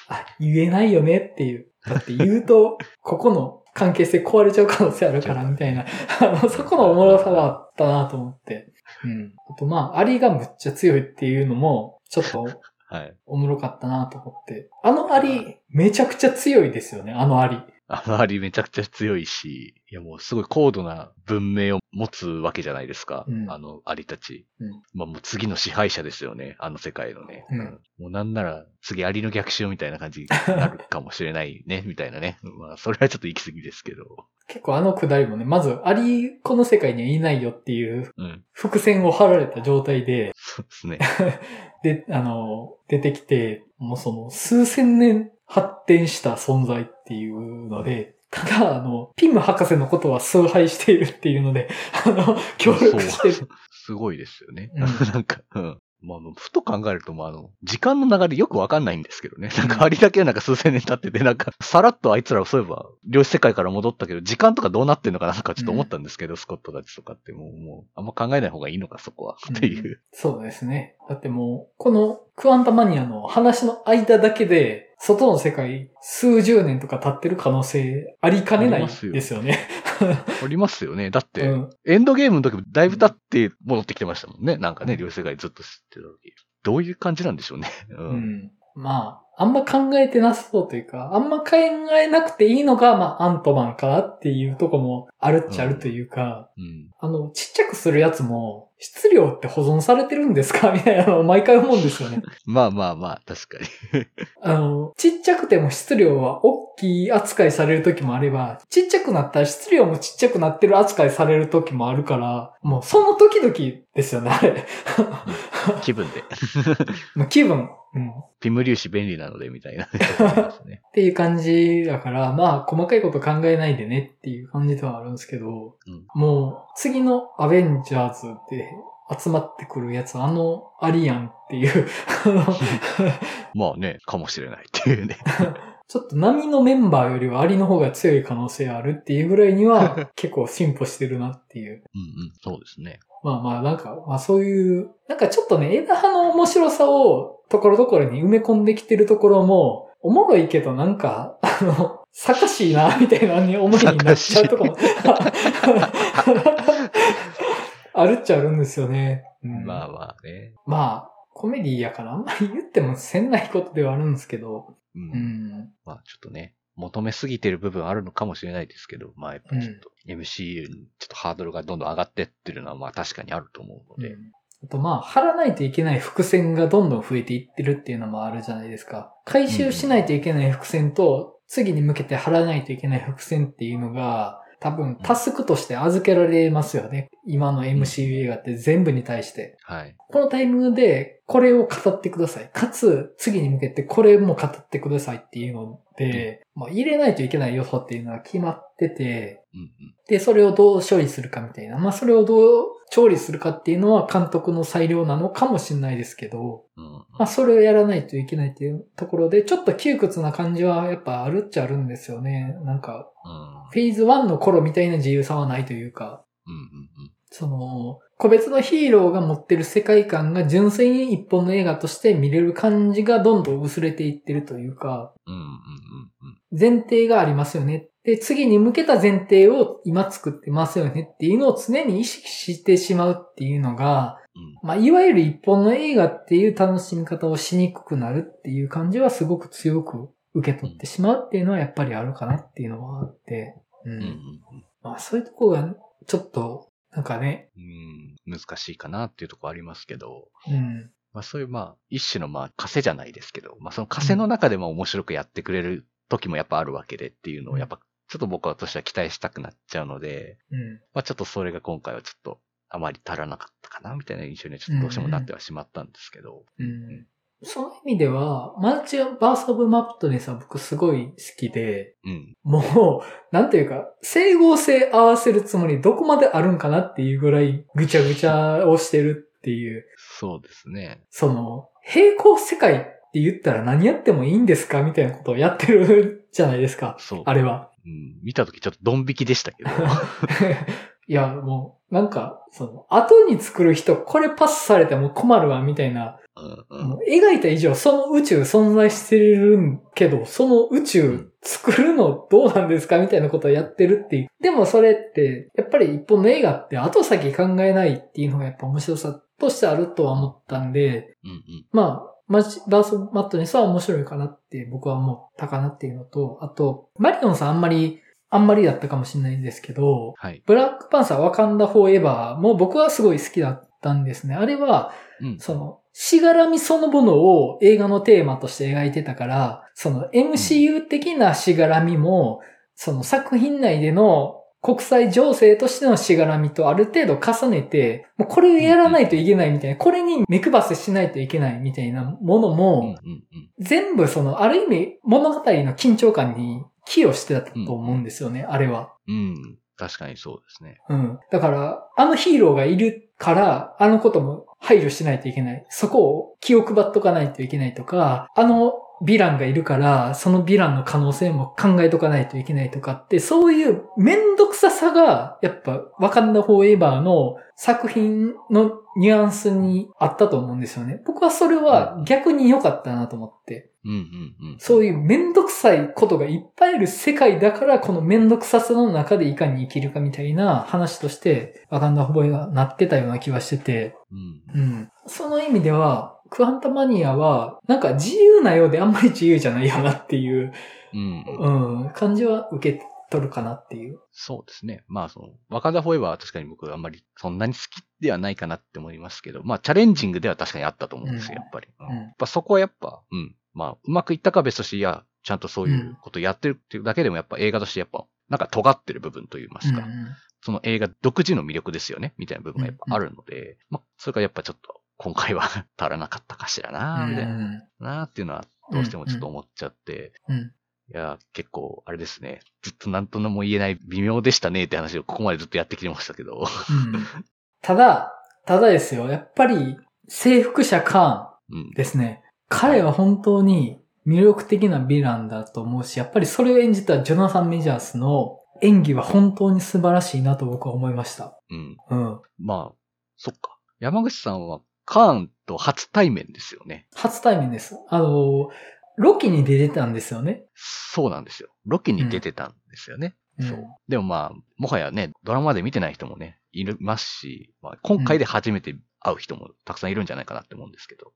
あ、言えないよねっていう。だって言うと、ここの関係性壊れちゃう可能性あるから みたいな。あの、そこのおもろさはあったなと思って。うん。あとまあ、アリがむっちゃ強いっていうのも、ちょっと はい。おもろかったなと思って。あのアリ、めちゃくちゃ強いですよね、あのアリ。あのアリめちゃくちゃ強いし、いやもうすごい高度な文明を持つわけじゃないですか。うんあのアリたち。うんまあもう次の支配者ですよね。あの世界のね。うんもうなんなら次アリの逆襲みたいな感じになるかもしれないね、みたいなね。まあそれはちょっと行き過ぎですけど。結構あのくだりもね、まずアリ、この世界にはいないよっていううん。伏線を張られた状態で、そうですね。で、あの、出てきて、もうその、数千年発展した存在っていうので、ただ、あの、ピム博士のことは崇拝しているっていうので、あの、協力してる。すごいですよね。うん なんか、うん。まあ、ふと考えると、まあ、あの、時間の流れよくわかんないんですけどね。なんか、ありだけなんか数千年経ってて、なんか、さらっとあいつらそういえば、量子世界から戻ったけど、時間とかどうなってんのかなとかちょっと思ったんですけど、スコットたちとかってもう、もう、あんま考えない方がいいのか、そこは。っていう。そうですね。だってもう、このクワンタマニアの話の間だけで、外の世界数十年とか経ってる可能性ありかねないですよね。ありますよね。だって、うん。エンドゲームの時もだいぶ経って戻ってきてましたもんね。なんかね、両世界ずっと知ってた時。どういう感じなんでしょうね。う。うんん。まあ、あんま考えてなさそうというか、あんま考えなくていいのが、まあ、アントマンかなっていうとこもあるっちゃあるというか、うん。あの、ちっちゃくするやつも、質量って保存されてるんですか？みたいなのを毎回思うんですよね。まあまあまあ、確かに。あの、ちっちゃくても質量は大きい扱いされる時もあれば、ちっちゃくなったら質量もちっちゃくなってる扱いされる時もあるから、もうその時々ですよね、あれ。気分で。もう気分。うん。ピム粒子便利なので、みたいな。ねっていう感じだから、まあ、細かいこと考えないでねっていう感じではあるんですけど、うんもう、次のアベンジャーズで集まってくるやつ、あのアリアンっていう、まあね、かもしれないっていうね。ちょっと波のメンバーよりはアリの方が強い可能性あるっていうぐらいには 結構進歩してるなっていう。うんうん、そうですね。まあまあなんか、まあそういう、なんかちょっとね、枝葉の面白さをところどころに埋め込んできてるところも、おもろいけどなんか、あの、さかしいな、みたいな思いになっちゃうとこも。あるっちゃあるんですよね。うんまあまあね。まあ、コメディやからあんまり言ってもせんないことではあるんですけど、うん。うん。まあちょっとね、求めすぎてる部分あるのかもしれないですけど、まあやっぱちょっと MCU にちょっとハードルがどんどん上がってってるのはまあ確かにあると思うので。うんあとまあ、貼らないといけない伏線がどんどん増えていってるっていうのもあるじゃないですか。回収しないといけない伏線と、次に向けて貼らないといけない伏線っていうのが、多分タスクとして預けられますよね。今の MCU 映画って全部に対して。はい。このタイミングでこれを語ってください。かつ、次に向けてこれも語ってくださいっていうので、まあ入れないといけない要素っていうのは決まってて。で、それをどう処理するかみたいな。まあ、それをどう調理するかっていうのは監督の裁量なのかもしれないですけど、うんうんまあ、それをやらないといけないっていうところで、ちょっと窮屈な感じはやっぱあるっちゃあるんですよね。なんか、うんフェーズ1の頃みたいな自由さはないというか、うんうんその、個別のヒーローが持ってる世界観が純粋に一本の映画として見れる感じがどんどん薄れていってるというか、うん。うんうんうんうん。前提がありますよね。で、次に向けた前提を今作ってますよねっていうのを常に意識してしまうっていうのが、うんまあ、いわゆる一本の映画っていう楽しみ方をしにくくなるっていう感じはすごく強く受け取ってしまうっていうのはやっぱりあるかなっていうのはあって、うん。うんまあ、そういうところがちょっと、なんかね、うん難しいかなっていうところありますけど、うん。まあそういうまあ一種のまあ枷じゃないですけど、まあその枷の中でも面白くやってくれる時もやっぱあるわけでっていうのをやっぱちょっと僕はとしては期待したくなっちゃうので、うん。まあちょっとそれが今回はちょっとあまり足らなかったかなみたいな印象にはちょっとどうしてもなってはしまったんですけど、うん。その意味では、マルチバースオブマットネスは僕すごい好きで、うん。もう、なんていうか、整合性合わせるつもりどこまであるんかなっていうぐらいぐちゃぐちゃをしてるっていう、そうですね。その、平行世界って言ったら何やってもいいんですかみたいなことをやってるじゃないですか。そう。あれは。うん。見た時ちょっとドン引きでしたけど。いや、もう、なんか、その、後に作る人、これパスされても困るわ、みたいなうんうん描いた以上、その宇宙存在してるんけど、その宇宙作るのどうなんですかみたいなことをやってるっていう。でもそれって、やっぱり一本の映画って後先考えないっていうのがやっぱ面白さとしてあるとは思ったんで、うんうん。まあ、マジバースマットネスは面白いかなって僕は思ったかなっていうのと、あと、マリオンさんあんまり、あんまりだったかもしれないんですけど、はい。ブラックパンサーワカンダフォーエバーも僕はすごい好きだったんですね。あれは、うん。その、しがらみそのものを映画のテーマとして描いてたから、その MCU 的なしがらみも、その作品内での国際情勢としてのしがらみとある程度重ねて、もうこれをやらないといけないみたいな、これに目配せしないといけないみたいなものも、うん。全部その、ある意味物語の緊張感に寄与してたと思うんですよね、あれは。うん。確かにそうですね。うん。だから、あのヒーローがいるから、あのことも配慮しないといけない。そこを気を配っとかないといけないとか、あのヴィランがいるから、そのヴィランの可能性も考えとかないといけないとかって、そういうめんどくささが、やっぱ、ワカンダ・フォーエバーの作品のニュアンスにあったと思うんですよね。僕はそれは逆に良かったなと思って。うんうんうん。そういうめんどくさいことがいっぱいある世界だから、このめんどくささの中でいかに生きるかみたいな話として、ワカンダ・フォーエバーがなってたような気はしてて、うんうん。その意味では、クアンタマニアは、なんか自由なようであんまり自由じゃないよなっていう、うん。うん、感じは受け取るかなっていう。そうですね。まあその、ワカンダフォーエバーは確かに僕あんまりそんなに好きではないかなって思いますけど、まあチャレンジングでは確かにあったと思うんですよ、うんやっぱり。うんうんやっぱそこはやっぱ、うん。まあ、うまくいったかは別として、いや、ちゃんとそういうことやってるっていうだけでもやっぱ映画としてやっぱ、なんか尖ってる部分といいますか、うんその映画独自の魅力ですよね、みたいな部分がやっぱあるので、まあ、それがやっぱちょっと、今回は足らなかったかしらな、みたいな、うんなっていうのは、どうしてもちょっと思っちゃって、うん。いや、結構、あれですね。ずっとなんとも言えない微妙でしたねって話をここまでずっとやってきてましたけど。うんただ、ただですよ、やっぱり、征服者カーンうん。ですね。彼は本当に魅力的なヴィランだと思うし、やっぱりそれを演じたジョナサン・メジャースの演技は本当に素晴らしいなと僕は思いました。うん。うん。まあ、そっか。山口さんはカーンと初対面ですよね。初対面です。あの、ロキに出てたんですよね。そうなんですよ。ロケに出てたんですよね。うんそう。でもまあ、もはやね、ドラマで見てない人もね、いますし、まあ、今回で初めて会う人もたくさんいるんじゃないかなって思うんですけど。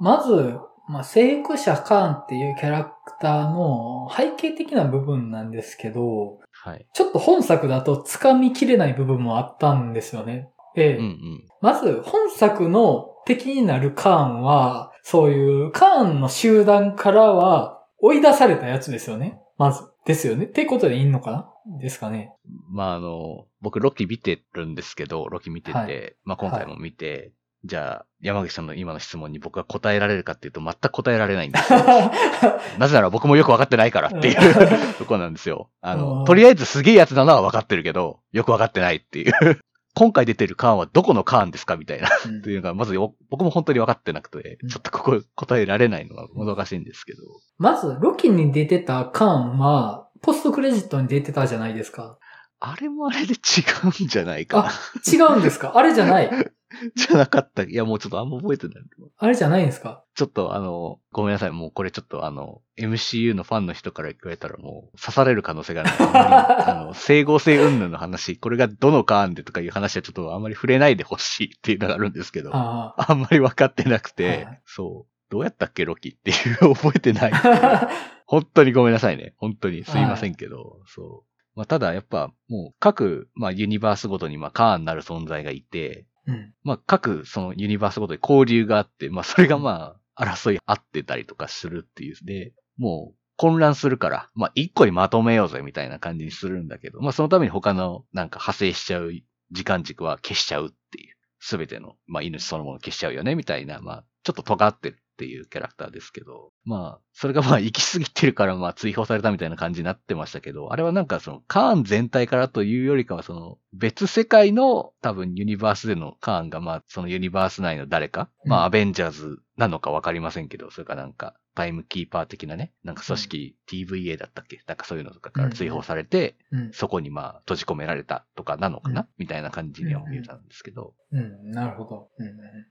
まず、まあ、征服者カーンっていうキャラクターの背景的な部分なんですけど、はい。ちょっと本作だと掴みきれない部分もあったんですよね。で、うんうん。まず本作の敵になるカーンは、そういうカーンの集団からは追い出されたやつですよね。まず。ですよね。ってことでいいのかな？ですかね。まあ、あの、僕、ロキ見てるんですけど、ロキ見てて、はいまあ今回も見て、じゃあ、山口さんの今の質問に僕が答えられるかっていうと全く答えられないんですよ。なぜなら僕もよくわかってないからっていう とこなんですよ。あうの、んとりあえずすげえやつなのはわかってるけど、よくわかってないっていう。今回出てるカーンはどこのカーンですか？みたいな。うんっていうのが、まずよ僕も本当に分かってなくてうん、ちょっとここ答えられないのがもどかしいんですけど。まず、ロキに出てたカーンは、ポストクレジットに出てたじゃないですか。あれもあれで違うんじゃないかな。違うんですか？あれじゃない。じゃなかった。いや、もうちょっとあんま覚えてない。あれじゃないんですか？ちょっとあの、ごめんなさい。もうこれちょっとあの、MCU のファンの人から言われたらもう刺される可能性がある。あの、整合性云々の話、これがどのカーンでとかいう話はちょっとあんまり触れないでほしいっていうのがあるんですけど、ああんまり分かってなくて、はいそう。どうやったっけ、ロキっていう覚えてない。あ。本当にごめんなさいね。本当にすいませんけど、そう。まあ、ただやっぱもう各、まあ、ユニバースごとにまあ、カーンなる存在がいて、うん。まあ、各そのユニバースごとに交流があって、まあ、それがまあ、争い合ってたりとかするっていう。で、もう、混乱するから、まあ、一個にまとめようぜみたいな感じにするんだけど、まあ、そのために他のなんか派生しちゃう時間軸は消しちゃうっていう。すべての、まあ、命そのものを消しちゃうよねみたいな、まあ、ちょっと尖ってるっていうキャラクターですけど、まあ、それがまあ、行き過ぎてるから、まあ、追放されたみたいな感じになってましたけど、あれはなんかその、カーン全体からというよりかは、その、別世界の多分ユニバースでのカーンが、まあ、そのユニバース内の誰か、まあ、うん。アベンジャーズなのかわかりませんけど、それかなんか、タイムキーパー的なね、なんか組織、TVA だったっけ？なんかそういうのとかから追放されて、うん。そこにまあ、閉じ込められたとかなのかな、みたいな感じには見えたんですけど、うん。なるほど。うん、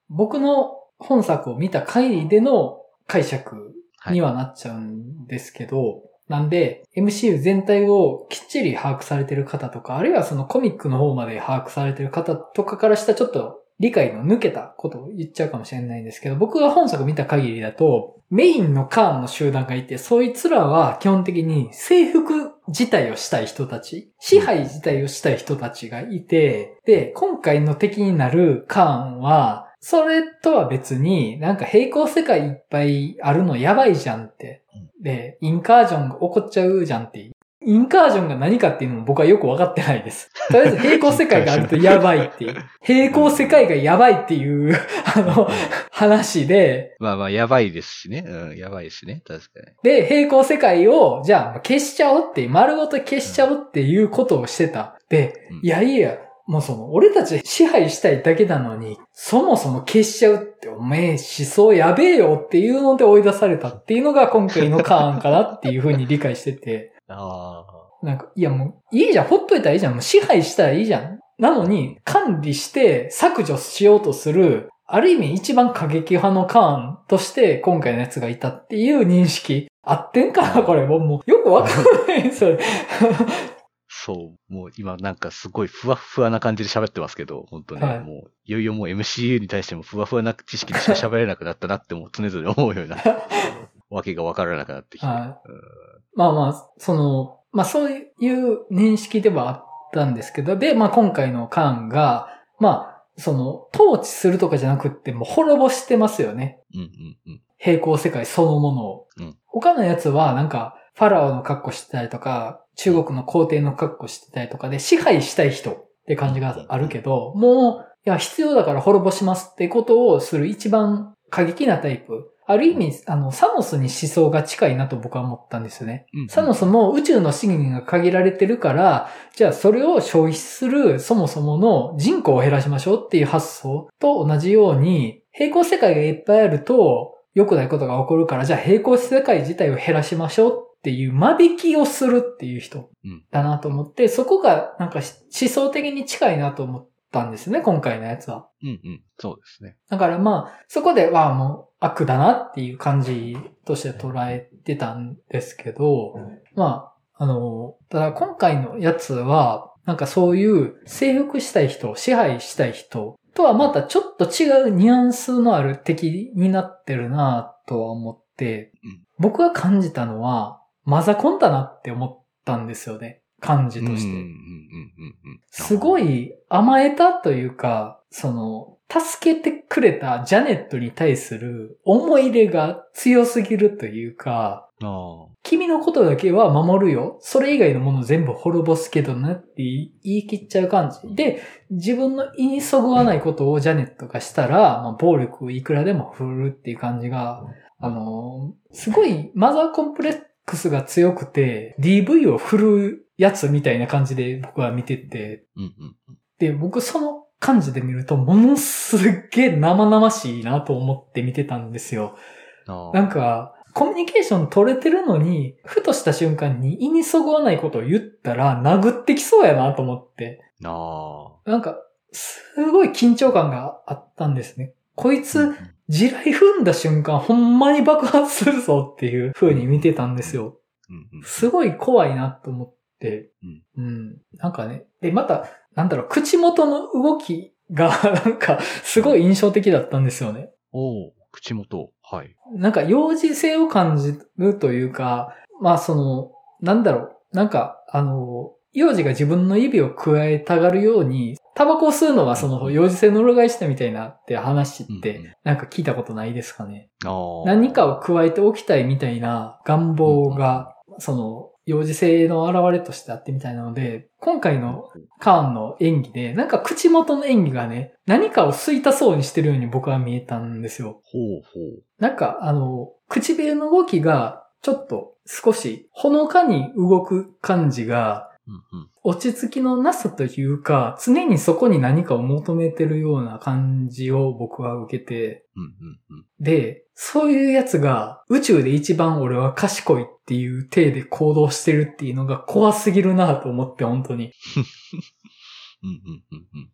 僕の本作を見た限りでの解釈にはなっちゃうんですけど、なんで、MCU 全体をきっちり把握されてる方とか、あるいはそのコミックの方まで把握されてる方とかからしたらちょっと理解の抜けたことを言っちゃうかもしれないんですけど、僕が本作見た限りだと、メインのカーンの集団がいて、そいつらは基本的に征服自体をしたい人たち、支配自体をしたい人たちがいて、で、今回の敵になるカーンは、それとは別に、なんか平行世界いっぱいあるのやばいじゃんって。で、インカージョンが起こっちゃうじゃんって。インカージョンが何かっていうのも僕はよくわかってないです。とりあえず平行世界があるとやばいっていう。平行世界がやばいっていう、あの、話で、まあまあ、やばいですしね。うん、やばいしね。確かに。で、平行世界を、じゃあ消しちゃおうって、丸ごと消しちゃおうっていうことをしてた。でうん、いやいや、もうその、俺たち支配したいだけなのに、そもそも消しちゃうって、おめえ思想やべえよっていうので追い出されたっていうのが今回のカーンかなっていうふうに理解してて。ああ。なんか、いやもう、いいじゃん、ほっといたらいいじゃん、もう支配したらいいじゃん。なのに、管理して削除しようとする、ある意味一番過激派のカーンとして今回のやつがいたっていう認識。合ってんかなこれ。もう、よくわかんないですよ。そう、もう今なんかすごいふわふわな感じで喋ってますけど、本当ね、はいもう、いよいよもう MCU に対してもふわふわな知識でしか喋れなくなったなってもう常々思うような、わけがわからなくなってきて。はいうんまあまあ、その、まあそういう認識ではあったんですけど、で、まあ今回のカーンが、まあ、その、統治するとかじゃなくって、もう滅ぼしてますよね。うんうんうん。平行世界そのものを。うん他のやつはなんか、ファラオの格好してたりとか、中国の皇帝の格好してたりとかで支配したい人って感じがあるけど、もう、いや、必要だから滅ぼしますってことをする一番過激なタイプ。ある意味、あの、サノスに思想が近いなと僕は思ったんですよね。うんうんサノスも宇宙の資源が限られてるから、じゃあそれを消費するそもそもの人口を減らしましょうっていう発想と同じように、平行世界がいっぱいあると良くないことが起こるから、じゃあ平行世界自体を減らしましょうっていう間引きをするっていう人うんだなと思って、そこがなんか思想的に近いなと思ったんですね、今回のやつは。うんうん。そうですね。だからまあ、そこではもう悪だなっていう感じとして捉えてたんですけど、まあ、あの、ただ今回のやつは、なんかそういう征服したい人、支配したい人とはまたちょっと違うニュアンスのある敵になってるなとは思ってうん、僕が感じたのは、マザコンだなって思ったんですよね。感じとして。すごい甘えたというか、その、助けてくれたジャネットに対する思い入れが強すぎるというか。君のことだけは守るよ。それ以外のもの全部滅ぼすけどなって言い切っちゃう感じ。で、自分の意にそぐわないことをジャネットがしたら、まあ、暴力をいくらでも振るっていう感じが、あのーすごいマザーコンプレックスが強くて、DV を振るやつみたいな感じで僕は見てて。で、僕その感じで見ると、ものすっげえ生々しいなと思って見てたんですよ。なんか、コミュニケーション取れてるのに、ふとした瞬間に意にそぐわないことを言ったら殴ってきそうやなと思って。なんか、すごい緊張感があったんですね。こいつ、うん地雷踏んだ瞬間、ほんまに爆発するぞっていう風に見てたんですよ。すごい怖いなと思って。うん。なんかね。で、また、なんだろう、口元の動きが、なんか、すごい印象的だったんですよね。おお口元。はい。なんか、幼児性を感じるというか、まあ、その、なんだろう、なんか、あの、幼児が自分の指を加えたがるように、タバコを吸うのはその幼児性の裏返したみたいなって話って、なんか聞いたことないですかね。何かを加えておきたいみたいな願望が、その、幼児性の現れとしてあってみたいなので、今回のカーンの演技で、なんか口元の演技がね、何かを吸いたそうにしてるように僕は見えたんですよ。ほうほう。なんか、あの、唇の動きが、ちょっと少し、ほのかに動く感じが。落ち着きのなさというか、常にそこに何かを求めてるような感じを僕は受けて。で、そういうやつが宇宙で一番俺は賢いっていう体で行動してるっていうのが怖すぎるなと思って、本当に。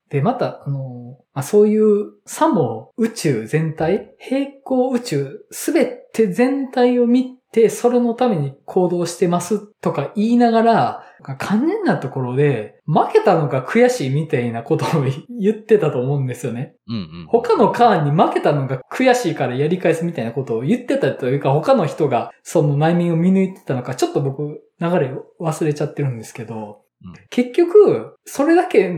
で、また、あの、まあ、そういう、さも宇宙全体、平行宇宙すべて全体を見て、それのために行動してますとか言いながら、肝心なところで、負けたのが悔しいみたいなことを言ってたと思うんですよね。うんうん。他のカーンに負けたのが悔しいからやり返すみたいなことを言ってたというか、他の人がその内面を見抜いてたのか、ちょっと僕、流れを忘れちゃってるんですけど、うん結局、それだけ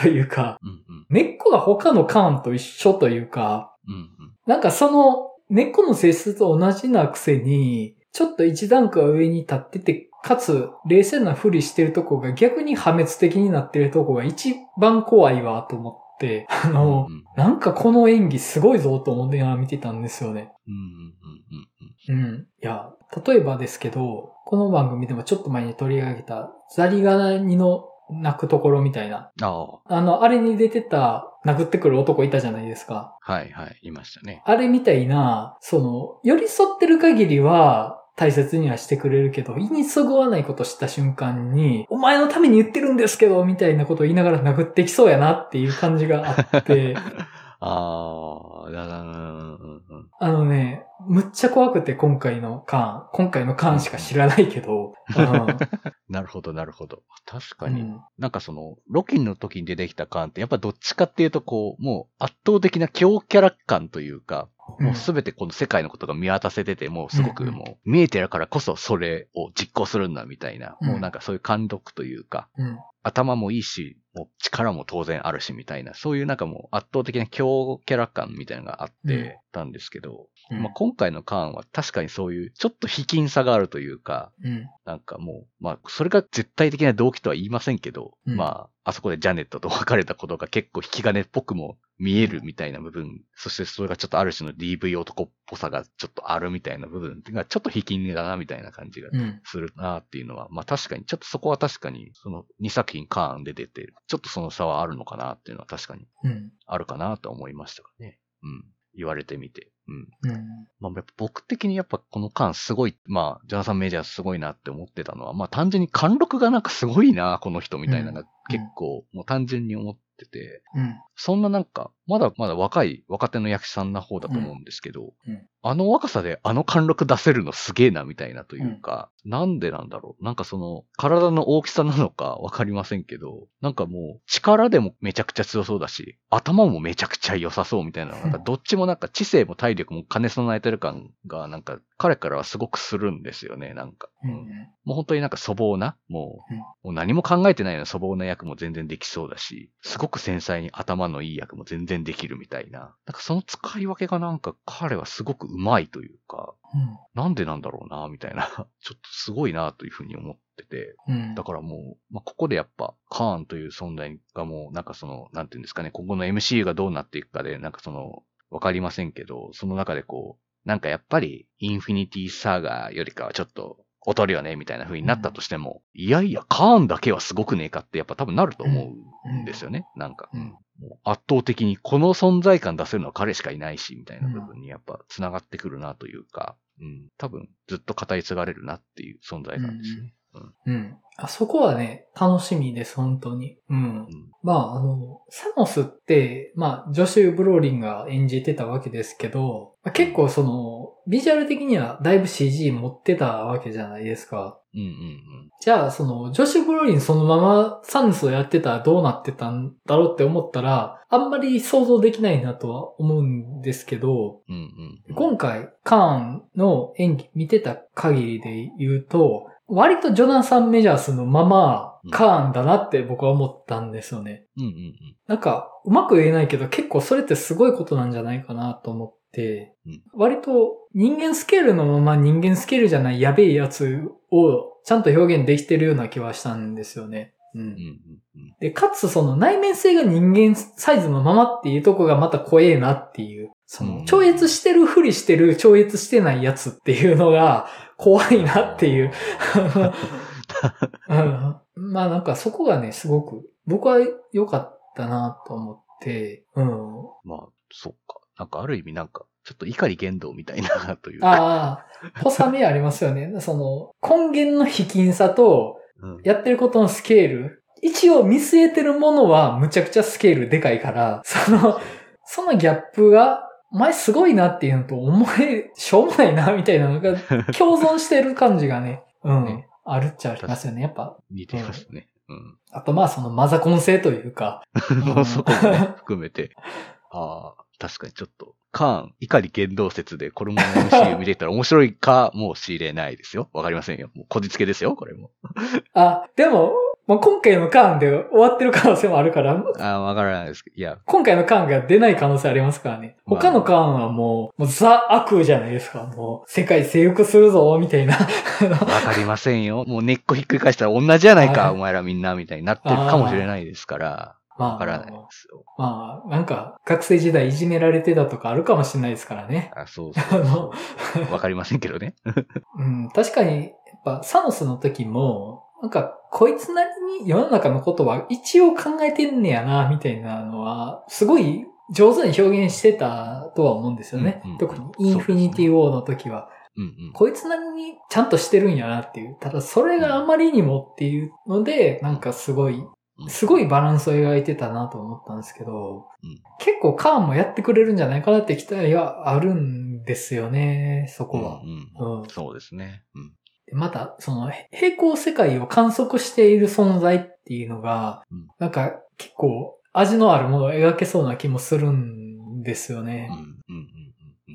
というか、うんうん。根っこが他のカーンと一緒というか、うんうん。なんかその根っこの性質と同じなくせに、ちょっと一段階上に立ってて、かつ冷静なふりしてるとこが逆に破滅的になってるとこが一番怖いわと思って、あのう、んなんかこの演技すごいぞと思って見てたんですよね。うんうんうんうん。いや、例えばですけど、この番組でもちょっと前に取り上げたザリガニの泣くところみたいな。ああ。あの、あれに出てた殴ってくる男いたじゃないですか。はいはい。いましたね。あれみたいな、その、寄り添ってる限りは、大切にはしてくれるけど、言いにそぐわないことした瞬間に、お前のために言ってるんですけど、みたいなことを言いながら殴ってきそうやなっていう感じがあって、ああ、だだあのね、むっちゃ怖くて今回のカーン。今回のカーンしか知らないけど、なるほど、なるほど。確かに。うん。なんかその、ロキンの時に出てきた感って、やっぱどっちかっていうとこう、もう圧倒的な強キャラ感というか、もうすべてこの世界のことが見渡せてて、もうすごくうんうんもう見えてるからこそそれを実行するんだみたいな、うんもうなんかそういう感読というか、うん。頭もいいし、もう力も当然あるしみたいな、そういうなんかもう圧倒的な強キャラ感みたいなのがあってたんですけど、うん。まあ、今回のカーンは確かにそういうちょっと卑近さがあるというか、うん。なんかもう、まあ、それが絶対的な動機とは言いませんけど、うんまあ、あそこでジャネットと別れたことが結構引き金っぽくも見えるみたいな部分、そしてそれがちょっとある種の DV 男っぽさがちょっとあるみたいな部分がちょっと引き金だなみたいな感じがうん。するなっていうのは、まあ確かに、ちょっとそこは確かに、その2作品カーンで出て、ちょっとその差はあるのかなっていうのは確かにうん。あるかなと思いましたかね。うん。言われてみて。うん。うん。まあ、やっぱ僕的にやっぱこの間すごい、まあ、ジョナサン・メジャーすごいなって思ってたのは、まあ単純に貫禄がなんかすごいな、この人みたいなのが結構、もう単純に思ってて、うん。そんななんか、まだまだ若い、若手の役者さんな方だと思うんですけど、うんうんあの若さであの貫禄出せるのすげえなみたいなというか、なんでなんだろう？なんかその、体の大きさなのか わかりませんけど、なんかもう、力でもめちゃくちゃ強そうだし、頭もめちゃくちゃ良さそうみたいな、なんかどっちもなんか知性も体力も兼ね備えてる感が、なんか彼からはすごくするんですよね、なんか。うん。もう本当になんか粗暴な、もう、うんもう何も考えてないような粗暴な役も全然できそうだし、すごく繊細に頭のいい役も全然できるみたいな。なんかその使い分けがなんか彼はすごく上手いというか、うん。なんでなんだろうな、みたいな。ちょっとすごいな、というふうに思ってて。うん。だからもう、まあ、ここでやっぱ、カーンという存在がもう、なんかその、なんていうんですかね、今後の MCU がどうなっていくかで、なんかその、わかりませんけど、その中でこう、なんかやっぱり、インフィニティサーガーよりかはちょっと、劣るよね、みたいな風になったとしても、いやいや、カーンだけはすごくねえかって、やっぱ多分なると思うんですよね、なんか。うん。もう圧倒的にこの存在感出せるのは彼しかいないし、みたいな部分にやっぱ繋がってくるなというか、うん、多分ずっと語り継がれるなっていう存在感ですね。うん。あそこはね、楽しみです、本当に。うんう。ん。まあ、あの、サノスって、まあ、ジョシュ・ブローリンが演じてたわけですけど、まあ結構その、ビジュアル的にはだいぶ CG 持ってたわけじゃないですか。うんうんじゃあ、その、ジョシュ・ブローリンそのままサノスをやってたらどうなってたんだろうって思ったら、あんまり想像できないなとは思うんですけど、うん。うんうんうん。今回、カーンの演技見てた限りで言うと、割とジョナサン・メジャースのままうん、カーンだなって僕は思ったんですよね。うんうんうん。なんか、うまく言えないけど、結構それってすごいことなんじゃないかなと思って、うん割と人間スケールのまま人間スケールじゃないやべえやつをちゃんと表現できてるような気はしたんですよね。うんうんうんうん。で、かつその内面性が人間サイズのままっていうとこがまた怖えなっていう。そうんの、超越してるふりしてる、超越してないやつっていうのが 怖いなっていう。うん、まあなんかそこがね、すごく僕は良かったなと思って、うん。まあ、そっか。なんかある意味なんか、ちょっと怒り言動みたいなというか。ああ、細めありますよね。その、根源の卑近さと、うんやってることのスケール。一応見据えてるものはむちゃくちゃスケールでかいから、その、そのギャップが、お前すごいなっていうのと、お前しょうもないなみたいなのが 共存してる感じがね、うん、ねあるっちゃありますよね。やっぱ、似てますね。うん。あとまあそのマザコン性というか、も うそこもね、含めて。ああ、確かにちょっと、カーン、怒り言動説でこれも MCU 見れたら面白いかもしれないですよ。わかりませんよ。もうこじつけですよ、これも。あ、でも、もう今回のカーンで終わってる可能性もあるから、ああ、わからないです。いや、今回のカーンが出ない可能性ありますからね。まあ他のカーンはもう、もうザ悪じゃないですか。もう、世界征服するぞ、みたいな。わかりませんよ。もう根っこひっくり返したら同じやないか、はいお前らみんな、みたいになってるかもしれないですから、まわからないですよ。まあ、なんか、学生時代いじめられてたとかあるかもしれないですからね。あ、そうそうそう。わかりませんけどね。うん、確かに、やっぱ、サノスの時も、なんか、こいつなりに世の中のことは一応考えてんねやな、みたいなのは、すごい上手に表現してたとは思うんですよね。うんうん特にインフィニティ・ウォーの時は。うんうん。こいつなりにちゃんとしてるんやなっていう。ただそれがあまりにもっていうので、なんかすごい、うんすごいバランスを描いてたなと思ったんですけど、うん結構カーンもやってくれるんじゃないかなって期待はあるんですよね、そこは。うんうんうんそうですね。うん。でまた、その、平行世界を観測している存在っていうのが、うんなんか結構味のあるものを描けそうな気もするんですよね。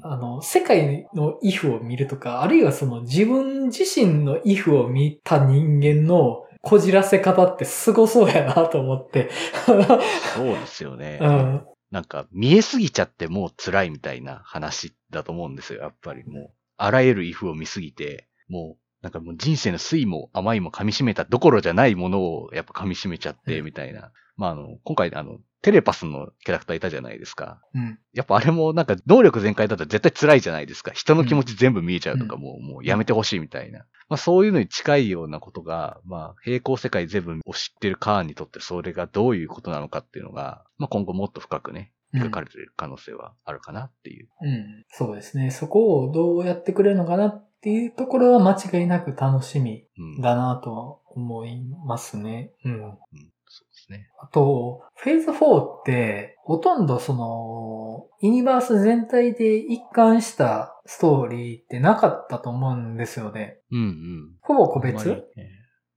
あの、世界のイフを見るとか、あるいはその自分自身のイフを見た人間のこじらせ方ってすごそうやなと思って。そうですよね。うん。なんか、見えすぎちゃってもう辛いみたいな話だと思うんですよ、やっぱりもう。あらゆるイフを見すぎて、もう、なんかもう人生の酸いも甘いも噛み締めたどころじゃないものをやっぱ噛み締めちゃって、うんみたいな。まああの、今回あの、テレパスのキャラクターいたじゃないですか。うん。やっぱあれもなんか能力全開だったら絶対辛いじゃないですか。人の気持ち全部見えちゃうとか、もう、もうやめてほしいみたいな。まあそういうのに近いようなことが、まあ平行世界全部を知ってるカーンにとってそれがどういうことなのかっていうのが、まあ今後もっと深くね、うん描かれてる可能性はあるかなっていう。うん。そうですね。そこをどうやってくれるのかなっていうところは間違いなく楽しみうん。だなとは思いますね。うん。うん、そうですね。あと、フェーズ4って、ほとんどその、ユニバース全体で一貫したストーリーってなかったと思うんですよね。うんうん。ほぼ個別？ね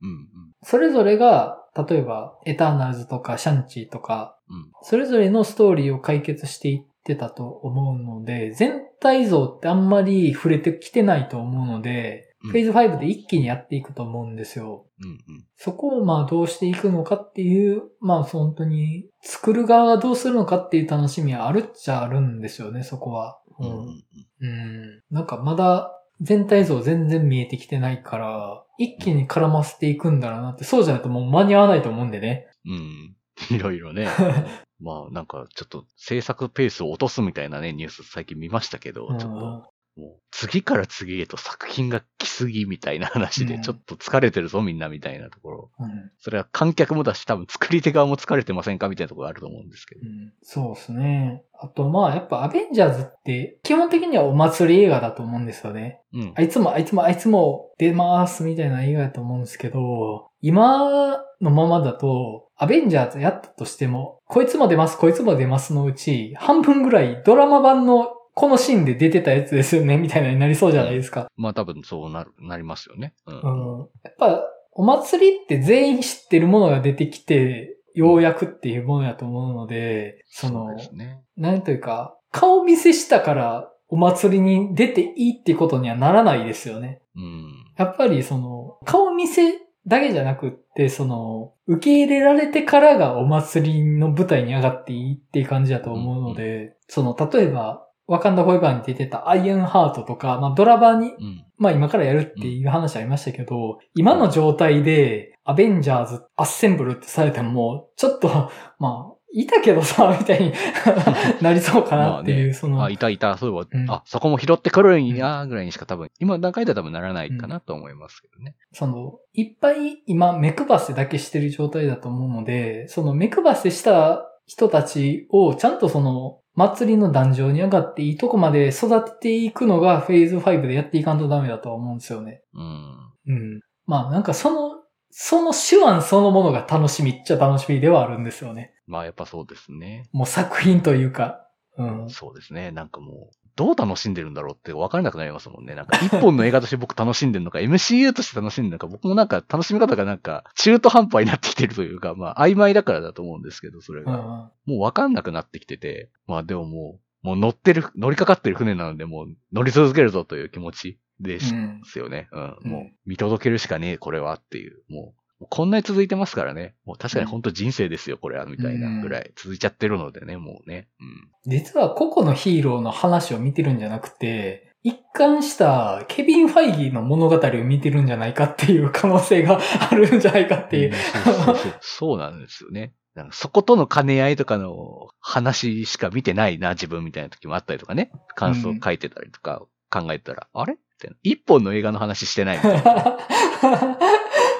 うんそれぞれが、例えば、エターナルズとかシャンチーとか、うん。うん。それぞれのストーリーを解決していってたと思うので、全体像ってあんまり触れてきてないと思うので、うんフェーズ5で一気にやっていくと思うんですよ。うんうん。そこをまあどうしていくのかっていう、まあ本当に作る側がどうするのかっていう楽しみはあるっちゃあるんですよね、そこは。うんうんうん。なんかまだ全体像全然見えてきてないから、一気に絡ませていくんだろうなって、そうじゃないともう間に合わないと思うんでね。うん。いろいろね。まあなんかちょっと制作ペースを落とすみたいなね、ニュース最近見ましたけど、ちょっと。もう次から次へと作品が来すぎみたいな話で、うんちょっと疲れてるぞみんなみたいなところ。うんそれは観客もだし、多分作り手側も疲れてませんかみたいなところがあると思うんですけど。うんそうですね。あとまあやっぱアベンジャーズって基本的にはお祭り映画だと思うんですよね。うん。あいつもあいつもあいつも出ますみたいな映画だと思うんですけど、今のままだと、アベンジャーズやったとしても、こいつも出ます、こいつも出ますのうち、半分ぐらいドラマ版のこのシーンで出てたやつですよね、みたいなになりそうじゃないですか。まあ多分そうなる、なりますよね。うん。うん。やっぱ、お祭りって全員知ってるものが出てきて、ようやくっていうものやと思うので、その、うですね。なんというか、顔見せしたからお祭りに出ていいってことにはならないですよね。うん。やっぱりその、顔見せだけじゃなくって、その、受け入れられてからがお祭りの舞台に上がっていいっていう感じだと思うので、その、例えば、ワカンダフォーエバーに出てたアイアンハートとか、まあドラバーに、うん。まあ今からやるっていう話ありましたけど、今の状態でアベンジャーズアッセンブルってされても、ちょっと、まあ、いたけどさ、みたいに なりそうかなっていう、まあね。その、あ、いたいた、そういえば、うん。あ、そこも拾ってくるんや、ぐらいにしか多分、今の段階では多分ならないかなと思いますけどね。その、いっぱい今目配せだけしてる状態だと思うので、その目配せした人たちをちゃんとその、祭りの壇上に上がっていいとこまで育てていくのがフェーズ5でやっていかんとダメだとは思うんですよね。うん。うん。まあなんかその、その手腕そのものが楽しみっちゃ楽しみではあるんですよね。まあやっぱそうですね。もう作品というか。うん。そうですね。なんかもう、どう楽しんでるんだろうって分からなくなりますもんね。なんか一本の映画として僕楽しんでるのか、MCU として楽しんでるのか、僕もなんか楽しみ方がなんか中途半端になってきてるというか、まあ曖昧だからだと思うんですけど、それが。うん。もう分かんなくなってきてて、まあでももう、もう乗ってる、乗りかかってる船なので、もう乗り続けるぞという気持ちですうんよね。うん。うんもう見届けるしかねえ、これはっていう、もうこんなに続いてますからね。もう確かに本当人生ですよ、これは、みたいなぐらい続いちゃってるのでね、もうね。うん。実は個々のヒーローの話を見てるんじゃなくて、一貫したケビン・ファイギーの物語を見てるんじゃないかっていう可能性があるんじゃないかっていう。そうそうそうそうなんですよね。なんかそことの兼ね合いとかの話しか見てないな、自分みたいな時もあったりとかね。感想書いてたりとか考えたら、あれ？みたいな。一本の映画の話してないみたいな。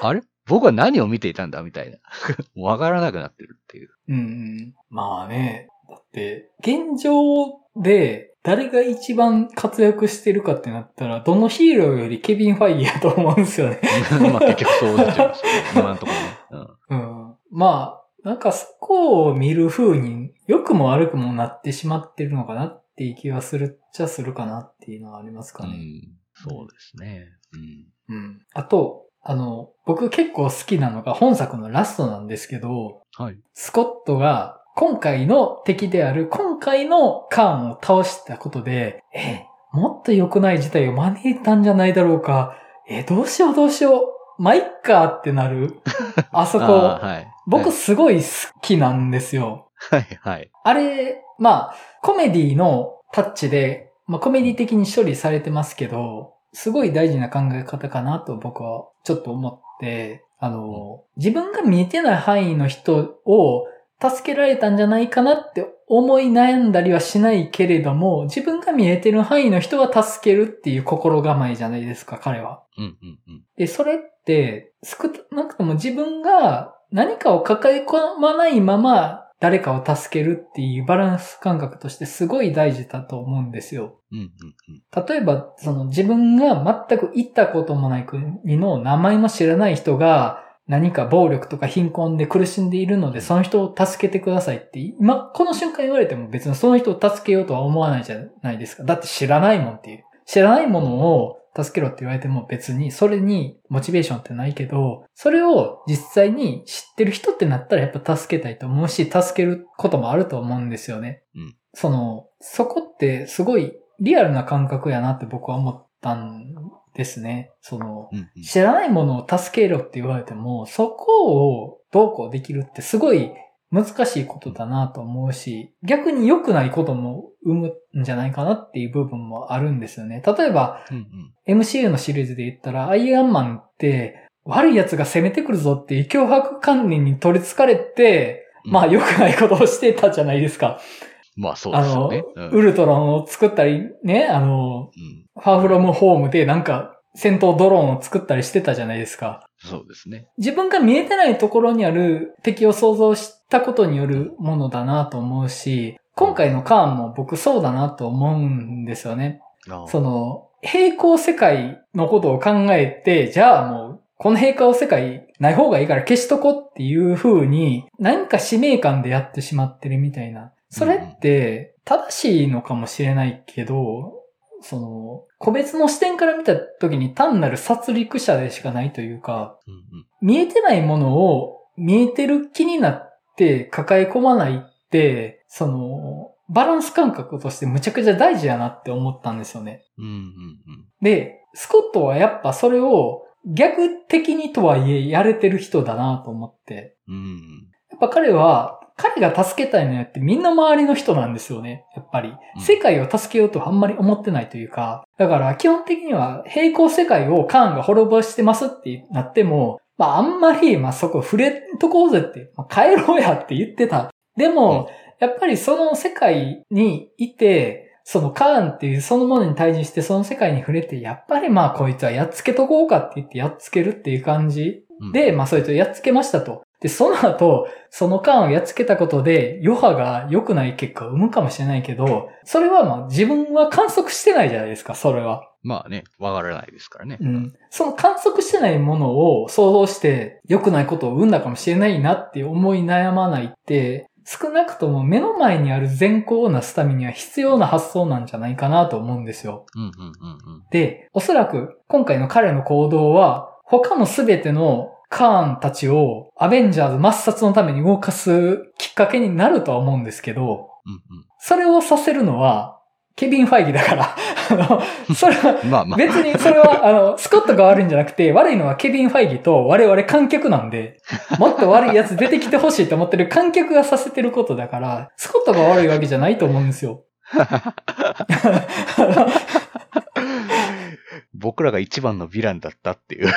あれ？僕は何を見ていたんだみたいな。わからなくなってるっていう。うんうん。まあね。だって、現状で誰が一番活躍してるかってなったら、どのヒーローよりケビン・ファイギーやと思うんですよね。まあ結局そうなっちゃいますね。今のところね。うん。まあ、なんかそこを見る風に良くも悪くもなってしまってるのかなっていう気はするっちゃするかなっていうのはありますかうん。ね。うんそうですね。うん。うん。あと、あの、僕結構好きなのが本作のラストなんですけど、はい。スコットが今回の敵である今回のカーンを倒したことで、え、もっと良くない事態を招いたんじゃないだろうか。え、どうしようどうしよう。まあ、いっかってなる。あそこ、はい。僕すごい好きなんですよ。はい、はい。あれ、まあ、コメディのタッチで、まあコメディ的に処理されてますけど、すごい大事な考え方かなと僕はちょっと思って、あの、自分が見えてない範囲の人を助けられたんじゃないかなって思い悩んだりはしないけれども、自分が見えてる範囲の人は助けるっていう心構えじゃないですか、彼は。うん、うん、うん。で、それって、少なくとも自分が何かを抱え込まないまま誰かを助けるっていうバランス感覚としてすごい大事だと思うんですよ。うん、うん、うん。例えば、その自分が全く行ったこともない国の名前も知らない人が何か暴力とか貧困で苦しんでいるので、その人を助けてくださいって、今、この瞬間言われても別にその人を助けようとは思わないじゃないですか。だって知らないもんっていう。知らないものを助けろって言われても別にそれにモチベーションってないけど、それを実際に知ってる人ってなったらやっぱ助けたいと思うし、助けることもあると思うんですよね。うんその、そこってすごいリアルな感覚やなって僕は思ったんですね。その、うん、うん。知らないものを助けろって言われても、そこをどうこうできるってすごい難しいことだなと思うし、逆に良くないことも生むんじゃないかなっていう部分もあるんですよね。例えば、うん、うん。MCU のシリーズで言ったら、アイアンマンって、悪い奴が攻めてくるぞっていう脅迫観念に取り憑かれて、まあ良くないことをしてたじゃないですか。まあそうですよね。うんウルトロンを作ったり、ね、あの、うん。ファーフロムホームでなんか戦闘ドローンを作ったりしてたじゃないですか。そうですね。自分が見えてないところにある敵を想像したことによるものだなと思うし、今回のカーンも僕そうだなと思うんですよね。その、平行世界のことを考えて、じゃあもう、この平行世界ない方がいいから消しとこっていう風に、何か使命感でやってしまってるみたいな。それって、正しいのかもしれないけど、その、個別の視点から見た時に単なる殺戮者でしかないというか、うんうん見えてないものを見えてる気になって抱え込まないって、その、バランス感覚としてむちゃくちゃ大事やなって思ったんですよね。うんうんで、スコットはやっぱそれを逆的にとはいえやれてる人だなと思って。うん。うん。やっぱ彼は、彼が助けたいのやってみんな周りの人なんですよね。やっぱりうん。世界を助けようとはあんまり思ってないというか。だから基本的には平行世界をカーンが滅ぼしてますってなっても、まああんまり、まあそこ触れんとこうぜって、まあ、帰ろうやって言ってた。でも、やっぱりその世界にいて、そのカーンっていうそのものに対峙してその世界に触れて、やっぱりまあこいつはやっつけとこうかって言ってやっつけるっていう感じうんで、まあそいつをやっつけましたと。で、その後、その間をやっつけたことで、余波が良くない結果を生むかもしれないけど、それはまあ自分は観測してないじゃないですか、それは。まあね、わからないですからね。うん。その観測してないものを想像して良くないことを生んだかもしれないなって思い悩まないって、少なくとも目の前にある善行をなすためには必要な発想なんじゃないかなと思うんですよ。うんうんうんで、おそらく今回の彼の行動は他のすべてのカーンたちをアベンジャーズ抹殺のために動かすきっかけになるとは思うんですけど、うん。うんそれをさせるのはケビン・ファイギだから、あの、それはうん。まあまあ。別にそれは、あの、スコットが悪いんじゃなくて、悪いのはケビン・ファイギと我々観客なんで、もっと悪いやつ出てきてほしいと思ってる観客がさせてることだから、スコットが悪いわけじゃないと思うんですよ。僕らが一番のヴィランだったっていう。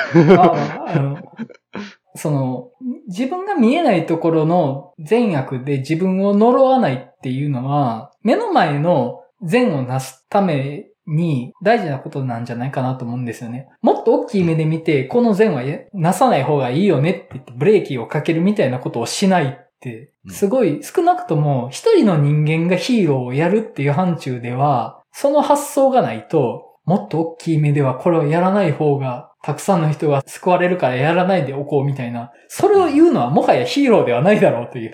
その、自分が見えないところの善悪で自分を呪わないっていうのは、目の前の善をなすために大事なことなんじゃないかなと思うんですよね。もっと大きい目で見て、この善はなさない方がいいよねって言ってブレーキをかけるみたいなことをしないって、すごい少なくとも一人の人間がヒーローをやるっていう範疇では、その発想がないと、もっと大きい目ではこれをやらない方が、たくさんの人が救われるからやらないでおこうみたいな。それを言うのはもはやヒーローではないだろうという。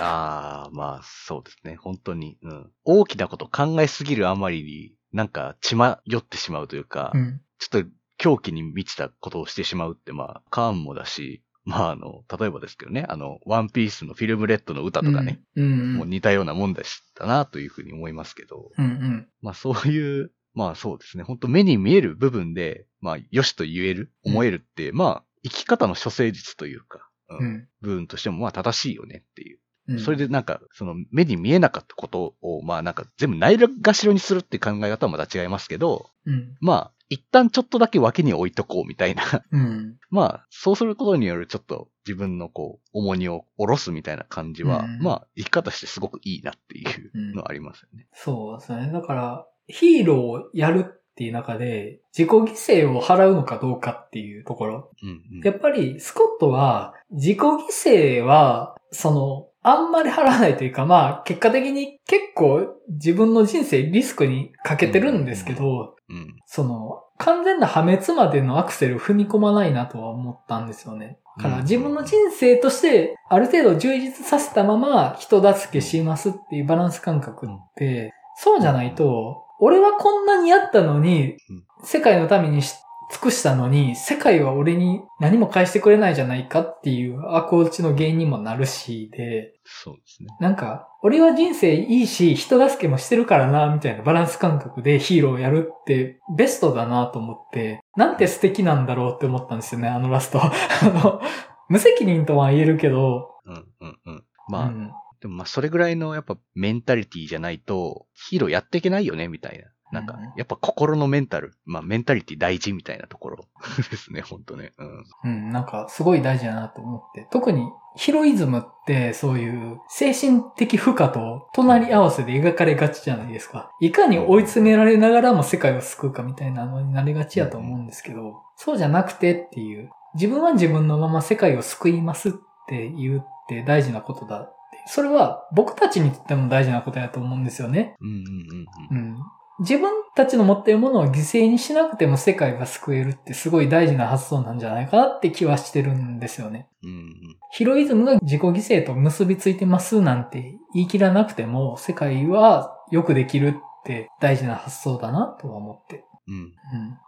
ああ、まあそうですね。本当に。うん。大きなこと考えすぎるあまりに、なんか血迷ってしまうというか、うん。ちょっと狂気に満ちたことをしてしまうって、まあ、カーンもだし、まああの、例えばですけどね、あの、ワンピースのフィルムレッドの歌とかね、うん。うんもう似たようなもんでしたなというふうに思いますけど、うんうん。まあそういう、まあそうですね、本当目に見える部分で、まあ、よしと言える、思えるって、まあ、生き方の処世術というか、うんうん。部分としてもまあ正しいよねっていう。うん。それでなんか、その目に見えなかったことを、まあなんか全部ないがしろにするって考え方はまた違いますけど、うん。まあ、一旦ちょっとだけ脇に置いとこうみたいな。うん。まあ、そうすることによるちょっと自分のこう、重荷を下ろすみたいな感じは、うんまあ、生き方してすごくいいなっていうのはありますよね。そうですね。だから、ヒーローをやるっていう中で、自己犠牲を払うのかどうかっていうところ。うん、うん。やっぱり、スコットは、自己犠牲は、その、あんまり払わないというか、まあ、結果的に結構自分の人生リスクにかけてるんですけど、うん。その、完全な破滅までのアクセル踏み込まないなとは思ったんですよね。だからうん自分の人生としてある程度充実させたまま人助けしますっていうバランス感覚って、そうじゃないと、俺はこんなにやったのにうん、世界のためにし尽くしたのに、世界は俺に何も返してくれないじゃないかっていう悪落ちの原因にもなるしで、そうですね。なんか、俺は人生いいし、人助けもしてるからな、みたいなバランス感覚でヒーローをやるってベストだなと思って、なんて素敵なんだろうって思ったんですよね、あのラスト。あの、無責任とは言えるけど、うん、うん、うん。まあ、うんでもまあ、それぐらいのやっぱメンタリティじゃないと、ヒーローやっていけないよね、みたいな。なんかうん、やっぱ心のメンタル、まあ、メンタリティ大事みたいなところ ですね、ほんとね。うん。うん、なんかすごい大事だなと思って。特にヒロイズムってそういう精神的負荷と隣り合わせで描かれがちじゃないですか。いかに追い詰められながらも世界を救うかみたいなのになりがちやと思うんですけど、そうじゃなくてっていう、自分は自分のまま世界を救いますって言って大事なことだって。それは僕たちにとっても大事なことやと思うんですよね。うん、うん、うん。ううんん。自分たちの持っているものを犠牲にしなくても世界が救えるってすごい大事な発想なんじゃないかなって気はしてるんですよね。うん、うん。ヒロイズムが自己犠牲と結びついてますなんて言い切らなくても世界はよくできるって大事な発想だなとは思って。うん。うん。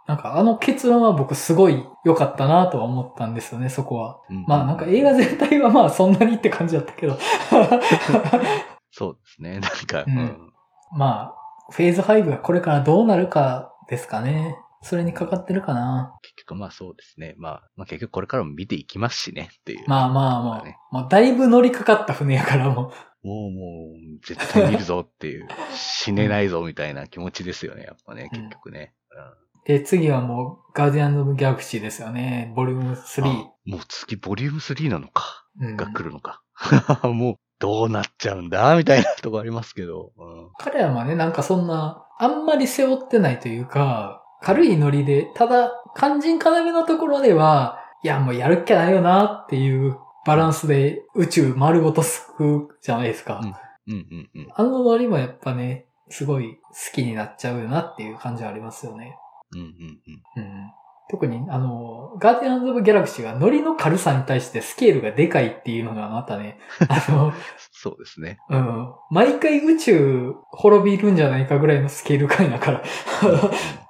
なんかあの結論は僕すごい良かったなとは思ったんですよね、そこは。うんまあなんか映画全体はまあそんなにって感じだったけど。そうですね。なんか、うんうん。まあ、フェーズ5がこれからどうなるかですかね。それにかかってるかな。結局まあそうですね。まあ、まあ結局これからも見ていきますしねっていう。まあまあまあ、ねもうだいぶ乗りかかった船やからももうもう、絶対見るぞっていう、死ねないぞみたいな気持ちですよね、やっぱね、うん結局ね。う。で、次はもう、ガーディアンズ・オブ・ギャラクシーですよね。ボリュームうん3。あもう次、ボリューム3なのか。うんが来るのか。もう、どうなっちゃうんだ？みたいなとこありますけど。うん彼らはね、なんかそんな、あんまり背負ってないというか、軽いノリで、ただ、肝心要のところでは、いや、もうやるっきゃないよなっていうバランスで宇宙丸ごと救うじゃないですか。うんうんうん。あのノリもやっぱね、すごい好きになっちゃうよなっていう感じはありますよね。うんうんうん。うん。特に、あの、ガーディアンズ・オブ・ギャラクシーがノリの軽さに対してスケールがでかいっていうのがまたね、あの、そうですね。うん。毎回宇宙滅びるんじゃないかぐらいのスケール感だから。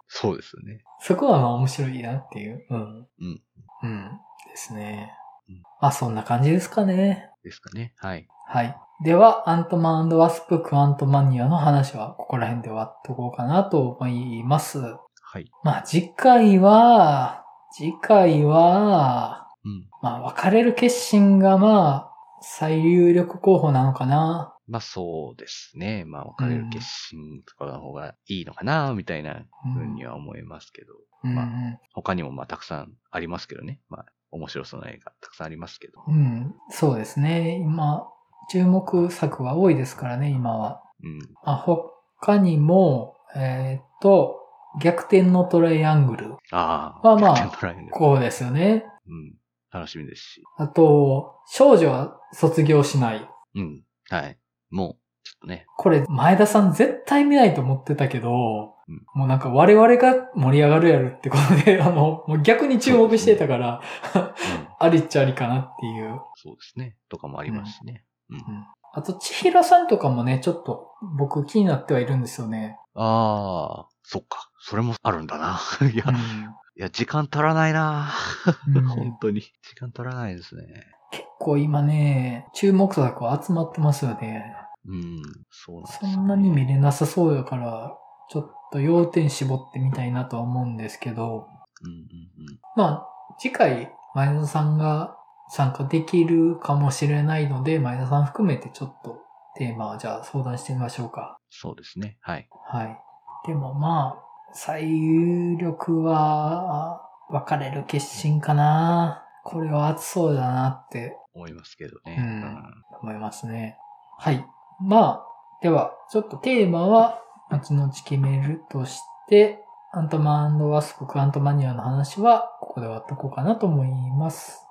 そうですよね。そこはまあ面白いなっていう。うん。うん。うん。ですねうん。まあそんな感じですかね。ですかね。はい。はい。では、アントマンワスプ・クアントマニアの話はここら辺で終わっとこうかなと思います。はい。まあ次回は、次回は、うん。まあ別れる決心がまあ最有力候補なのかな。まあそうですね。まあ別れる決心とかの方がいいのかな、みたいなふうには思いますけど。まあうんうん他にもまあたくさんありますけどね。まあ面白そうな映画たくさんありますけど。うん、そうですね。今、注目作は多いですからね、今は。うん。まあ、ほ、他にも、えーっと、逆転のトライアングル。ああ。まあまあこうですよね。うん。楽しみですし。あと、少女は卒業しない。うん。はい。もう、ちょっとね。これ、前田さん絶対見ないと思ってたけど、うんもうなんか我々が盛り上がるやるってことで、あの、もう逆に注目してたから、うん。ありっちゃありかなっていう。そうですね。とかもありますしね。うん。あと、千尋さんとかもね、ちょっと僕気になってはいるんですよね。ああ、そっか。それもあるんだな。いや、ういや、時間足らないな。本当に。時間足らないですね。結構今ね、注目作は集まってますよね。うん。そうなんですねんなに見れなさそうだから、ちょっと要点絞ってみたいなとは思うんですけど、うんうんうん。まあ、次回、前田さんが参加できるかもしれないので、前田さん含めてちょっとテーマをじゃあ相談してみましょうか。そうですね。はい。はい。でもまあ、最有力は、分かれる決心かな。これは熱そうだなって思いますけどね。うん思いますね。はい。まあ、では、ちょっとテーマは、後々決めるとして、アントマンワスプクアントマニアの話は、ここで終わっとこうかなと思います。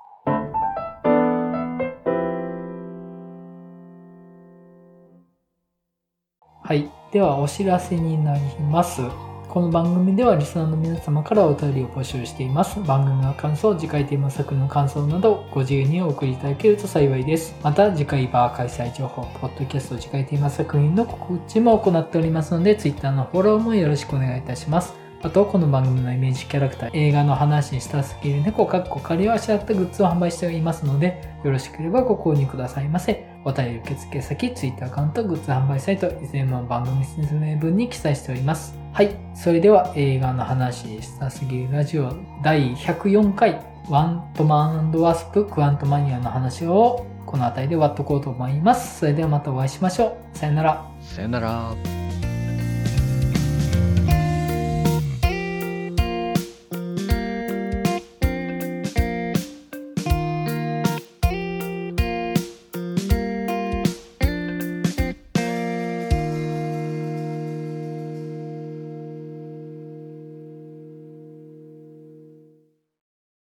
はい。では、お知らせになります。この番組ではリスナーの皆様からお便りを募集しています。番組の感想、次回テーマ作品の感想などご自由にお送りいただけると幸いです。また次回バー開催情報、ポッドキャスト次回テーマ作品の告知も行っておりますので、Twitter のフォローもよろしくお願いいたします。あと、この番組のイメージキャラクター、映画の話にしたすぎる猫、かっこ仮をあしらったグッズを販売しておりますので、よろしければご購入くださいませ。お便り受付先、Twitter アカウント、グッズ販売サイト、いずれも番組説明文に記載しております。はい。それでは映画の話したすぎるラジオ第104回、ワントマンワスプクワントマニアの話をこの辺りで終わっとこうと思います。それではまたお会いしましょう。さよなら。さよなら。